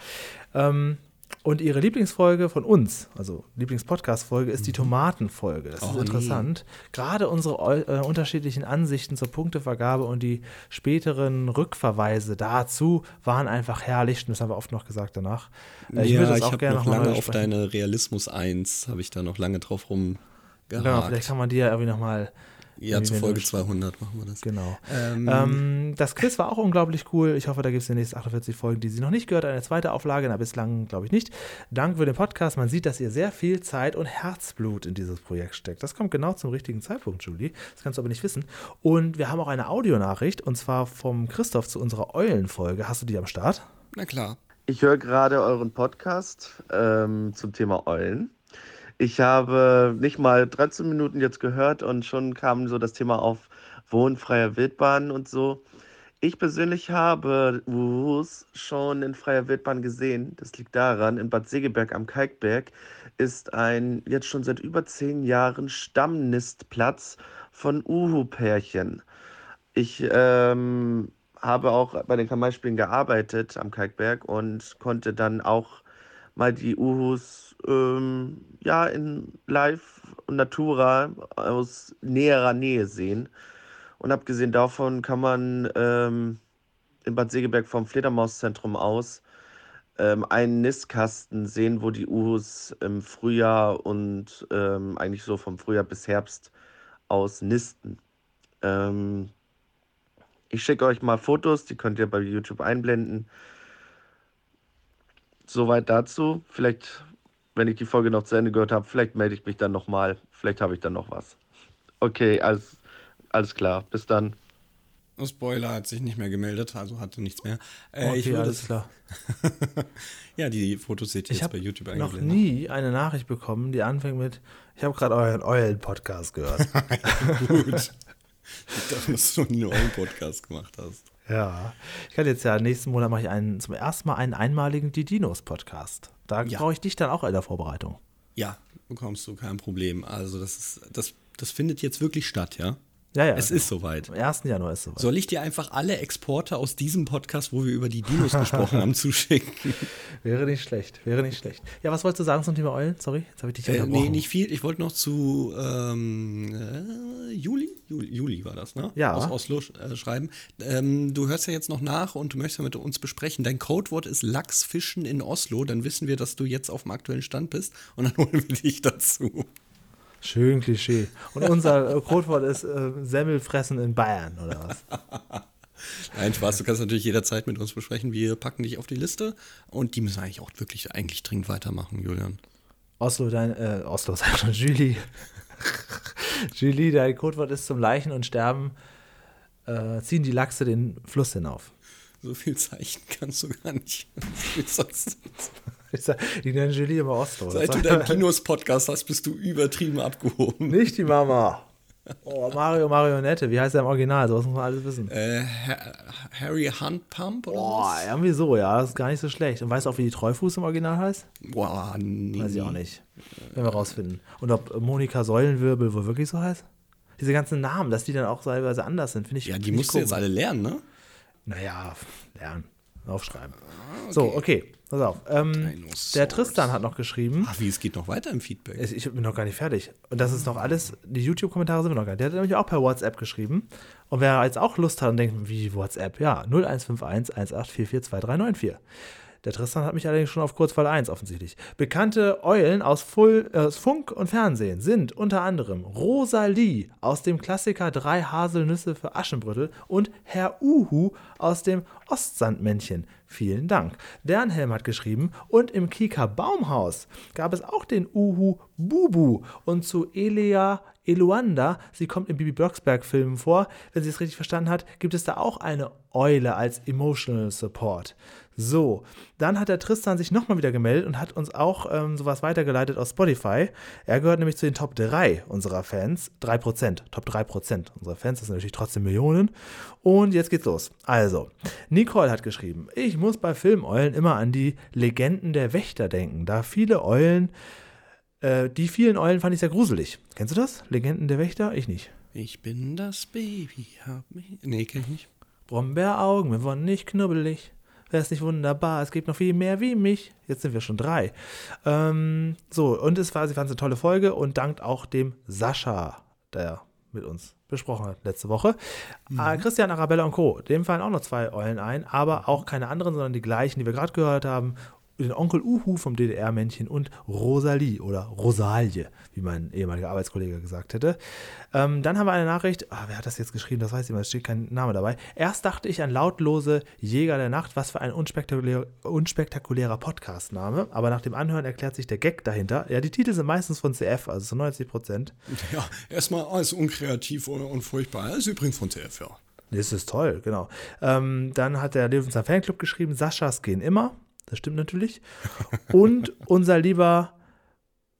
Ähm, und ihre Lieblingsfolge von uns, also Lieblingspodcast-Folge, ist die mhm. Tomatenfolge. Das oh, ist interessant. Nee. Gerade unsere äh, unterschiedlichen Ansichten zur Punktevergabe und die späteren Rückverweise dazu waren einfach herrlich. Das haben wir oft noch gesagt danach. Äh, ich ja, ich habe noch lange auf deine Realismus 1, habe ich da noch lange drauf rumgehakt. Genau, vielleicht kann man die ja irgendwie nochmal ja, zu Folge 200 machen wir das. Genau. Ähm, ähm, das Quiz war auch unglaublich cool. Ich hoffe, da gibt es in den nächsten 48 Folgen, die Sie noch nicht gehört, eine zweite Auflage. Na, bislang glaube ich nicht. Dank für den Podcast. Man sieht, dass ihr sehr viel Zeit und Herzblut in dieses Projekt steckt. Das kommt genau zum richtigen Zeitpunkt, Julie. Das kannst du aber nicht wissen. Und wir haben auch eine Audionachricht und zwar vom Christoph zu unserer Eulenfolge. Hast du die am Start? Na klar. Ich höre gerade euren Podcast ähm, zum Thema Eulen. Ich habe nicht mal 13 Minuten jetzt gehört und schon kam so das Thema auf Wohnfreier Wildbahn und so. Ich persönlich habe Wuhus schon in freier Wildbahn gesehen. Das liegt daran, in Bad Segeberg am Kalkberg ist ein jetzt schon seit über zehn Jahren Stammnistplatz von Uhu-Pärchen. Ich ähm, habe auch bei den Kamaispielen gearbeitet am Kalkberg und konnte dann auch mal die Uhus ähm, ja, in Live und Natura aus näherer Nähe sehen. Und abgesehen davon kann man ähm, in Bad Segeberg vom Fledermauszentrum aus ähm, einen Nistkasten sehen, wo die Uhus im Frühjahr und ähm, eigentlich so vom Frühjahr bis Herbst aus nisten. Ähm, ich schicke euch mal Fotos, die könnt ihr bei YouTube einblenden. Soweit dazu. Vielleicht wenn ich die Folge noch zu Ende gehört habe, vielleicht melde ich mich dann nochmal. Vielleicht habe ich dann noch was. Okay, alles, alles klar. Bis dann. Spoiler hat sich nicht mehr gemeldet, also hatte nichts mehr. Äh, okay, ich würde, alles klar. ja, die Fotos seht ihr ich jetzt bei YouTube eigentlich. Ich habe noch nie eine Nachricht bekommen, die anfängt mit: Ich habe gerade euren Eulen-Podcast gehört. Gut. Ich dachte, dass du nie einen Eulen-Podcast gemacht hast. Ja, ich kann jetzt ja nächsten Monat mache ich einen, zum ersten Mal einen einmaligen Die Dinos Podcast. Da ja. brauche ich dich dann auch in der Vorbereitung. Ja, bekommst du kein Problem. Also das ist, das, das findet jetzt wirklich statt, ja? Ja, ja. Es ist soweit. Am 1. Januar ist soweit. Soll ich dir einfach alle Exporte aus diesem Podcast, wo wir über die Dinos gesprochen haben, zuschicken? Wäre nicht schlecht, wäre nicht schlecht. Ja, was wolltest du sagen zum Thema Eulen? Sorry, jetzt habe ich dich Äh, unterbrochen. nee, nicht viel. Ich wollte noch zu ähm, äh, Juli? Juli? Juli war das, ne? Ja. Aus Oslo äh, schreiben. Ähm, du hörst ja jetzt noch nach und du möchtest ja mit uns besprechen. Dein Codewort ist Lachsfischen in Oslo. Dann wissen wir, dass du jetzt auf dem aktuellen Stand bist und dann holen wir dich dazu. Schön Klischee. Und unser äh, Codewort ist äh, Semmelfressen in Bayern, oder was? Nein, Spaß, du kannst natürlich jederzeit mit uns besprechen. Wir packen dich auf die Liste und die müssen wir eigentlich auch wirklich eigentlich dringend weitermachen, Julian. Oslo, dein, äh, Oslo, sag schon, Julie. Julie, dein Codewort ist zum Leichen und Sterben, äh, ziehen die Lachse den Fluss hinauf. So viel Zeichen kannst du gar nicht. Wie Ich sag, die nennen Julie immer. Das Seit du deinen Kinos-Podcast hast, bist du übertrieben abgehoben. Nicht die Mama. Oh, Mario Marionette, wie heißt er im Original? Sowas muss man alles wissen. Äh, Ha- Harry Hunt Pump oder Boah, was? irgendwie so, ja, das ist gar nicht so schlecht. Und weißt du auch, wie die Treufuß im Original heißt? Boah, nee. Weiß ich auch nicht. Werden wir rausfinden. Und ob Monika Säulenwirbel wohl wirklich so heißt? Diese ganzen Namen, dass die dann auch teilweise anders sind, finde ich. Ja, die musst du jetzt alle lernen, ne? Naja, lernen. Aufschreiben. So, okay, pass auf. Ähm, der Tristan hat noch geschrieben. Ach, wie, es geht noch weiter im Feedback. Ich bin noch gar nicht fertig. Und das ist noch alles, die YouTube-Kommentare sind wir noch gar nicht. Der hat nämlich auch per WhatsApp geschrieben. Und wer jetzt auch Lust hat und denkt, wie WhatsApp? Ja, 0151 18442394. Der Tristan hat mich allerdings schon auf Kurzwahl 1 offensichtlich. Bekannte Eulen aus, Full, äh, aus Funk und Fernsehen sind unter anderem Rosalie aus dem Klassiker Drei Haselnüsse für Aschenbrödel und Herr Uhu aus dem Ostsandmännchen. Vielen Dank. Dernhelm hat geschrieben, und im Kika Baumhaus gab es auch den Uhu Bubu und zu Elia Eluanda, sie kommt im Bibi Blocksberg-Film vor, wenn sie es richtig verstanden hat, gibt es da auch eine Eule als Emotional Support. So, dann hat der Tristan sich nochmal wieder gemeldet und hat uns auch ähm, sowas weitergeleitet aus Spotify. Er gehört nämlich zu den Top 3 unserer Fans. 3%, Top 3% unserer Fans, das sind natürlich trotzdem Millionen. Und jetzt geht's los. Also, Nicole hat geschrieben, ich muss bei Filmeulen immer an die Legenden der Wächter denken, da viele Eulen, äh, die vielen Eulen fand ich sehr gruselig. Kennst du das? Legenden der Wächter? Ich nicht. Ich bin das Baby, hab mich. Nee, kenn ich nicht. Brombeeraugen, wir wollen nicht knubbelig. Wäre es nicht wunderbar? Es gibt noch viel mehr wie mich. Jetzt sind wir schon drei. Ähm, so, und es war, sie fand es eine tolle Folge und dankt auch dem Sascha, der mit uns besprochen hat letzte Woche. Äh, Christian, Arabella und Co. Dem fallen auch noch zwei Eulen ein, aber auch keine anderen, sondern die gleichen, die wir gerade gehört haben. Den Onkel Uhu vom DDR-Männchen und Rosalie oder Rosalie, wie mein ehemaliger Arbeitskollege gesagt hätte. Ähm, dann haben wir eine Nachricht, ah, wer hat das jetzt geschrieben? Das weiß ich immer, es steht kein Name dabei. Erst dachte ich an lautlose Jäger der Nacht, was für ein unspektakulär, unspektakulärer Podcast-Name. Aber nach dem Anhören erklärt sich der Gag dahinter. Ja, die Titel sind meistens von CF, also zu 90 Prozent. Ja, erstmal alles unkreativ und, furchtbar. Das ist übrigens von TF, ja. Das ist toll, genau. Ähm, dann hat der Löwenzahn Fanclub geschrieben, Saschas gehen immer. Das stimmt natürlich. Und unser lieber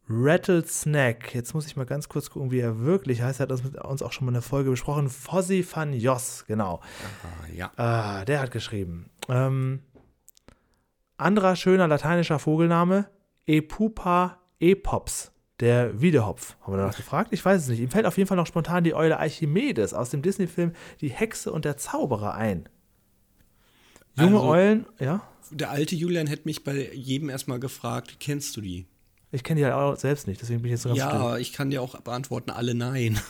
Rattlesnack, jetzt muss ich mal ganz kurz gucken, wie er wirklich heißt. Er hat das mit uns auch schon mal in der Folge besprochen. Fossi van Jos, genau. Ah, ja. Ah, der hat geschrieben. Ähm, anderer schöner lateinischer Vogelname, Epupa epops, der Wiedehopf. Haben wir danach gefragt? Ich weiß es nicht. Ihm fällt auf jeden Fall noch spontan die Eule Archimedes aus dem Disney-Film Die Hexe und der Zauberer ein. Junge Also- Eulen, ja? Der alte Julian hätte mich bei jedem erstmal gefragt, kennst du die? Ich kenne die halt auch selbst nicht, deswegen bin ich jetzt so ganz still. Ja, ich kann dir auch beantworten, alle nein.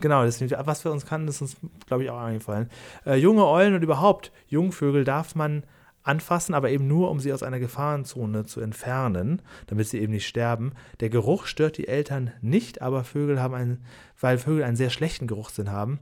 Genau, deswegen, was wir uns kann, ist uns, glaube ich, auch eingefallen. Äh, junge Eulen und überhaupt Jungvögel darf man anfassen, aber eben nur, um sie aus einer Gefahrenzone zu entfernen, damit sie eben nicht sterben. Der Geruch stört die Eltern nicht, aber Vögel haben einen, weil Vögel einen sehr schlechten Geruchssinn haben.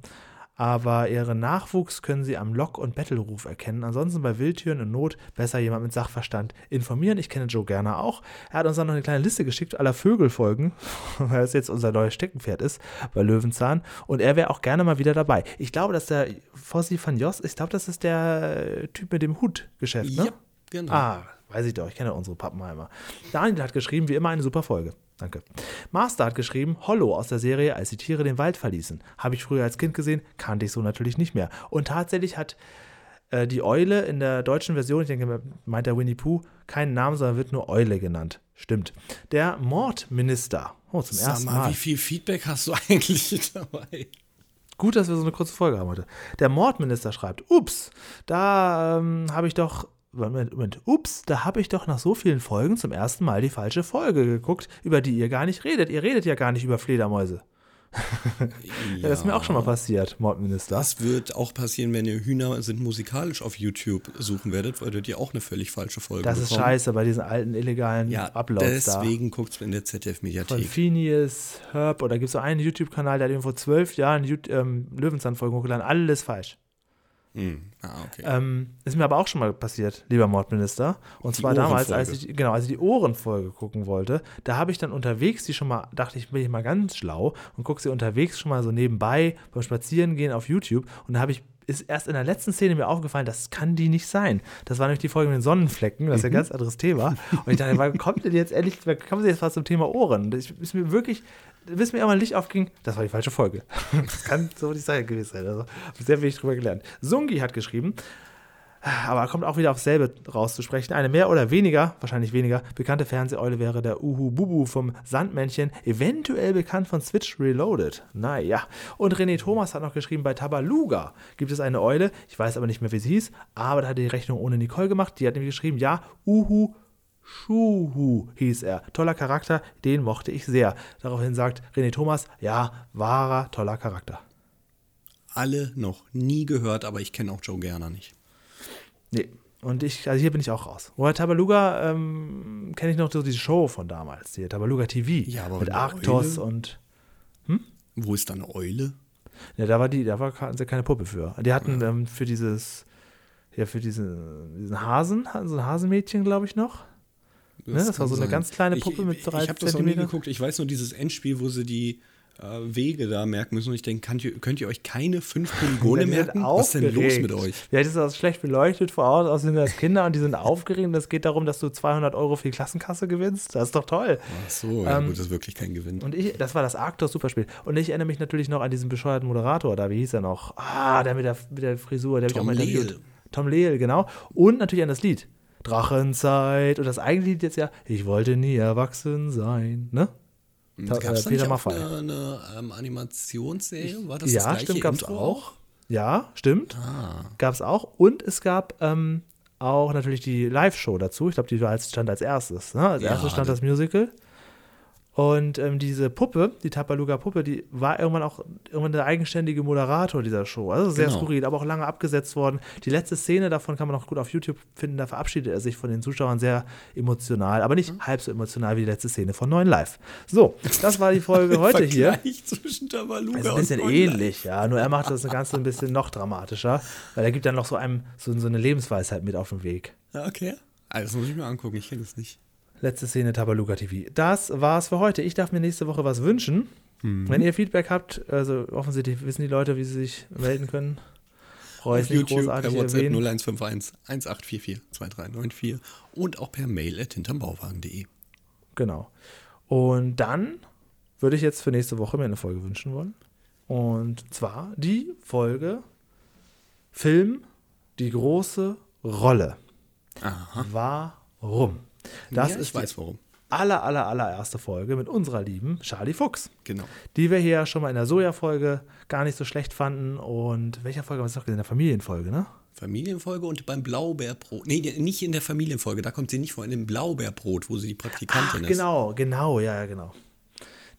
Aber ihren Nachwuchs können sie am Lock- und Bettelruf erkennen. Ansonsten bei Wildtüren in Not besser jemand mit Sachverstand informieren. Ich kenne Joe gerne auch. Er hat uns dann noch eine kleine Liste geschickt aller Vögelfolgen, weil es jetzt unser neues Steckenpferd ist bei Löwenzahn. Und er wäre auch gerne mal wieder dabei. Ich glaube, dass der Fossi van Jos, ich glaube, das ist der Typ mit dem Hutgeschäft, ne? Ja, genau. Ah, weiß ich doch, ich kenne unsere Pappenheimer. Daniel hat geschrieben, wie immer eine super Folge. Danke. Master hat geschrieben, Hollow aus der Serie, als die Tiere den Wald verließen. Habe ich früher als Kind gesehen, kannte ich so natürlich nicht mehr. Und tatsächlich hat äh, die Eule in der deutschen Version, ich denke, meint der Winnie Pooh, keinen Namen, sondern wird nur Eule genannt. Stimmt. Der Mordminister. Oh, zum Sag ersten mal, Mal. wie viel Feedback hast du eigentlich dabei? Gut, dass wir so eine kurze Folge haben heute. Der Mordminister schreibt, ups, da ähm, habe ich doch, Moment, Moment, ups, da habe ich doch nach so vielen Folgen zum ersten Mal die falsche Folge geguckt, über die ihr gar nicht redet. Ihr redet ja gar nicht über Fledermäuse. Ja, das ist mir auch schon mal passiert, Mordminister. Das wird auch passieren, wenn ihr Hühner sind musikalisch auf YouTube suchen werdet, werdet ihr auch eine völlig falsche Folge Das ist bekommen. scheiße bei diesen alten illegalen Ja, Uploads da. deswegen guckt es in der Von ZDF-Mediathek. Phineas, Herb oder gibt es so einen YouTube-Kanal, der hat eben vor zwölf Jahren ähm, Löwenzahn-Folgen hochgeladen. Alles falsch. Hm. Ah, okay. Ähm, ist mir aber auch schon mal passiert, lieber Mordminister. Und Die zwar damals, als ich, genau, als ich die Ohrenfolge gucken wollte, da habe ich dann unterwegs die schon mal, dachte ich, bin ich mal ganz schlau und gucke sie unterwegs schon mal so nebenbei beim Spazierengehen auf YouTube. Und da habe ich, ist erst in der letzten Szene mir aufgefallen, das kann die nicht sein. Das war nämlich die Folge mit den Sonnenflecken, das ist ja ein ganz anderes Thema. Und ich dachte, wann kommt denn jetzt endlich, kommen sie jetzt was zum Thema Ohren? Ich, ist mir wirklich, bis mir irgendwann Licht aufging, das war die falsche Folge. Das kann so nicht sein gewesen sein. Also, hab sehr wenig drüber gelernt. Sungi hat geschrieben, aber kommt auch wieder aufs selbe rauszusprechen. Eine mehr oder weniger, wahrscheinlich weniger, bekannte Fernseheule wäre der Uhu Bubu vom Sandmännchen, eventuell bekannt von Switch Reloaded. Naja. Und René Thomas hat noch geschrieben, bei Tabaluga gibt es eine Eule, ich weiß aber nicht mehr, wie sie hieß, aber da hat er die Rechnung ohne Nicole gemacht. Die hat nämlich geschrieben, ja, Uhu Schuhu hieß er. Toller Charakter, den mochte ich sehr. Daraufhin sagt René Thomas, ja, wahrer, toller Charakter. Alle noch nie gehört, aber ich kenne auch Joe Gerner nicht. Nee. Und ich, also hier bin ich auch raus. Wobei Tabaluga ähm, kenne ich noch so diese Show von damals, die Tabaluga TV. Ja, aber mit eine Arktos Eule? und. Wo ist da eine Eule? Ja, da war die, da war hatten sie keine Puppe für. Die hatten ähm, für dieses, ja, für diesen, diesen Hasen, hatten so ein Hasenmädchen, glaube ich, noch. Ne, das war so eine sein. ganz kleine Ich- Puppe mit drei Ich habe das noch nie geguckt. Ich weiß nur dieses Endspiel, wo sie die äh, Wege da merken müssen. Und ich denke, könnt ihr, könnt ihr euch keine fünf Polygone sind merken? Was ist denn los mit euch? Ja, das ist auch schlecht beleuchtet vor Ort, außerdem als Kinder und die sind aufgeregt und es geht darum, dass du 200 Euro für die Klassenkasse gewinnst. Das ist doch toll. Ach so, ja Ähm, gut, das ist wirklich kein Gewinn. Und ich, das war das Arktos Superspiel. Und ich erinnere mich natürlich noch an diesen bescheuerten Moderator da, wie hieß er noch? Ah, der mit der, mit der Frisur, der hab ich Tom auch mal interviewt. Lehl. Tom Lehl, genau. Und natürlich an das Lied. Drachenzeit. Und das eigentliche Lied jetzt ja, ich wollte nie erwachsen sein. Ne? Ta- Gab es äh, da Peter Maffay. eine, eine ähm, Animationsserie? War das ja, das stimmt, gab es auch. Ja, stimmt. Ah, Gab es auch. Und es gab ähm, auch natürlich die Live-Show dazu. Ich glaube, die war als, stand als erstes. Ne? Als Ja, erstes stand das Musical. Und ähm, diese Puppe, die Tapaluga-Puppe, die war irgendwann auch irgendwann der eigenständige Moderator dieser Show. Also sehr Genau. skurril, aber auch lange abgesetzt worden. Die letzte Szene davon kann man auch gut auf YouTube finden. Da verabschiedet er sich von den Zuschauern sehr emotional, aber nicht halb so emotional wie die letzte Szene von 9 Live. So, das war die Folge heute hier. Zwischen Tabaluga Ist ein bisschen und ähnlich, ja. Nur er macht das Ganze ein bisschen noch dramatischer, weil er gibt dann noch so einem so, so eine Lebensweisheit mit auf den Weg. Okay. Also, das muss ich mir angucken, ich kenne es nicht. Letzte Szene Tabaluga TV. Das war's für heute. Ich darf mir nächste Woche was wünschen. Mhm. Wenn ihr Feedback habt, also offensichtlich wissen die Leute, wie sie sich melden können. Auf ich YouTube großartig per WhatsApp erwähnen. 0151 1844 2394 und auch per Mail at hintermbauwagen.de. Genau. Und dann würde ich jetzt für nächste Woche mir eine Folge wünschen wollen. Und zwar die Folge Film Die große Rolle. Aha. Warum? Das ja, ist weiß warum. die aller, aller, allererste Folge mit unserer lieben Charlie Fuchs, Genau. die wir hier schon mal in der Soja-Folge gar nicht so schlecht fanden. Und welcher Folge haben wir es noch gesehen? In der Familienfolge, ne? Familienfolge und beim Blaubeerbrot. Nee, nicht in der Familienfolge, da kommt sie nicht vor, in dem Blaubeerbrot, wo sie die Praktikantin ist. genau, genau, ja, ja, genau.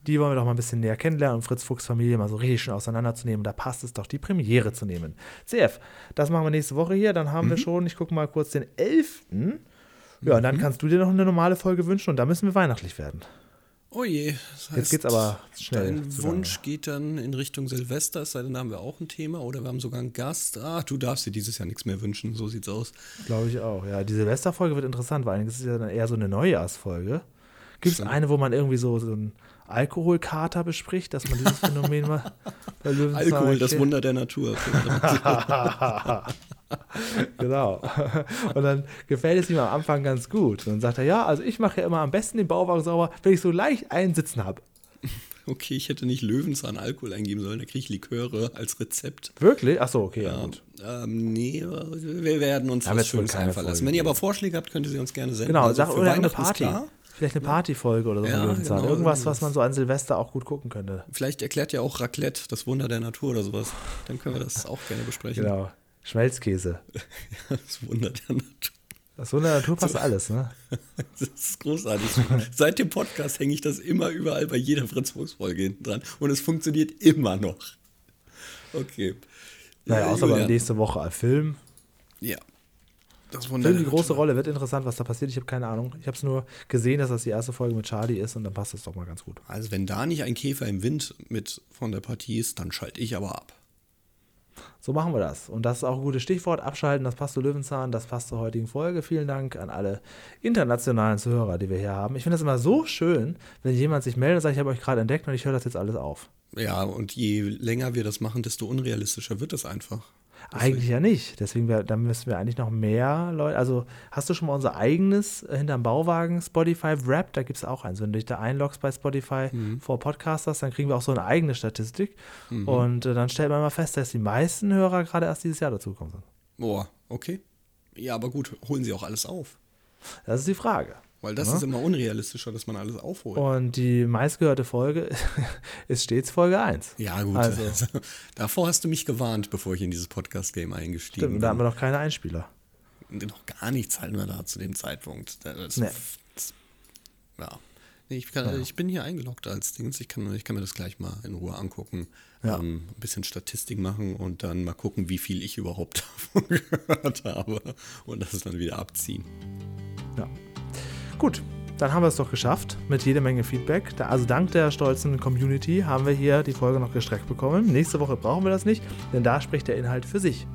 Die wollen wir doch mal ein bisschen näher kennenlernen und Fritz Fuchs Familie mal so richtig schön auseinanderzunehmen. Da passt es doch, die Premiere zu nehmen. CF, das machen wir nächste Woche hier. Dann haben wir Mhm. schon, ich gucke mal kurz den 11. Ja, und dann kannst du dir noch eine normale Folge wünschen und da müssen wir weihnachtlich werden. Oh je. Das Jetzt geht's aber schnell Dein zugange. Wunsch geht dann in Richtung Silvester, es sei denn, da haben wir auch ein Thema oder wir haben sogar einen Gast. Ah, du darfst dir dieses Jahr nichts mehr wünschen, so sieht's aus. Glaube ich auch. Ja, die Silvesterfolge wird interessant, weil eigentlich ist es ja dann eher so eine Neujahrsfolge. Gibt es eine, wo man irgendwie so, so einen Alkoholkater bespricht, dass man dieses Phänomen mal bei Löwenzahn Alkohol, das? Wunder der Natur. genau. Und dann gefällt es ihm am Anfang ganz gut. Und dann sagt er, ja, also ich mache ja immer am besten den Bauwagen sauber, wenn ich so leicht einen Sitzen habe. okay, ich hätte nicht Löwenzahn Alkohol eingeben sollen, da kriege ich Liköre als Rezept. Wirklich? Ach so, okay, ja, gut. ähm, nee, wir werden uns Aber was Schönes einfallen lassen. Wenn ihr aber Vorschläge habt, könnt ihr sie uns gerne senden. Genau, Also oder eine Party. klar. Vielleicht eine Partyfolge oder so. Ja, genau, irgendwas, was man so an Silvester auch gut gucken könnte. Vielleicht erklärt ja auch Raclette das Wunder der Natur oder sowas. Dann können wir das auch gerne besprechen. Genau. Schmelzkäse. Das Wunder der Natur. Das Wunder der Natur passt alles, ne? Das ist großartig. Seit dem Podcast hänge ich das immer überall bei jeder Fritz Fuchs Folge hinten dran und es funktioniert immer noch. Okay. Naja, Ja, außer Julian. nächste Woche ein Film. Ja. Das Wunder Film die große. Rolle. Wird interessant, was da passiert. Ich habe keine Ahnung. Ich habe es nur gesehen, dass das die erste Folge mit Charlie ist und dann passt das doch mal ganz gut. Also wenn da nicht ein Käfer im Wind mit von der Partie ist, dann schalte ich aber ab. So machen wir das. Und das ist auch ein gutes Stichwort. Abschalten, das passt zu Löwenzahn, das passt zur heutigen Folge. Vielen Dank an alle internationalen Zuhörer, die wir hier haben. Ich finde das immer so schön, wenn jemand sich meldet und sagt, ich habe euch gerade entdeckt und ich höre das jetzt alles auf. Ja, und je länger wir das machen, desto unrealistischer wird es einfach. Eigentlich ja nicht. Deswegen, wär, dann müssen wir eigentlich noch mehr Leute. Also, hast du schon mal unser eigenes äh, hinterm Bauwagen Spotify Wrap? Da gibt es auch eins. Wenn du dich da einloggst bei Spotify vor Podcasters, dann kriegen wir auch so eine eigene Statistik. Und äh, dann stellt man mal fest, dass die meisten Hörer gerade erst dieses Jahr dazugekommen sind. Boah, okay. Ja, aber gut, holen sie auch alles auf. Das ist die Frage. Weil das ist immer unrealistischer, dass man alles aufholt. Und die meistgehörte Folge ist stets Folge 1. ja, gut. Also, Davor hast du mich gewarnt, bevor ich in dieses Podcast-Game eingestiegen stimmt, da haben bin. wir noch keine Einspieler. Noch gar nichts hatten wir da zu dem Zeitpunkt. Das, Nee. das, ja. Nee, ich, kann, ich bin hier eingeloggt als Dings. Ich kann, ich kann mir das gleich mal in Ruhe angucken. Ja. Ähm, ein bisschen Statistik machen und dann mal gucken, wie viel ich überhaupt davon gehört habe. Und das dann wieder abziehen. Gut, dann haben wir es doch geschafft mit jede Menge Feedback. Also dank der stolzen Community haben wir hier die Folge noch gestreckt bekommen. Nächste Woche brauchen wir das nicht, denn da spricht der Inhalt für sich.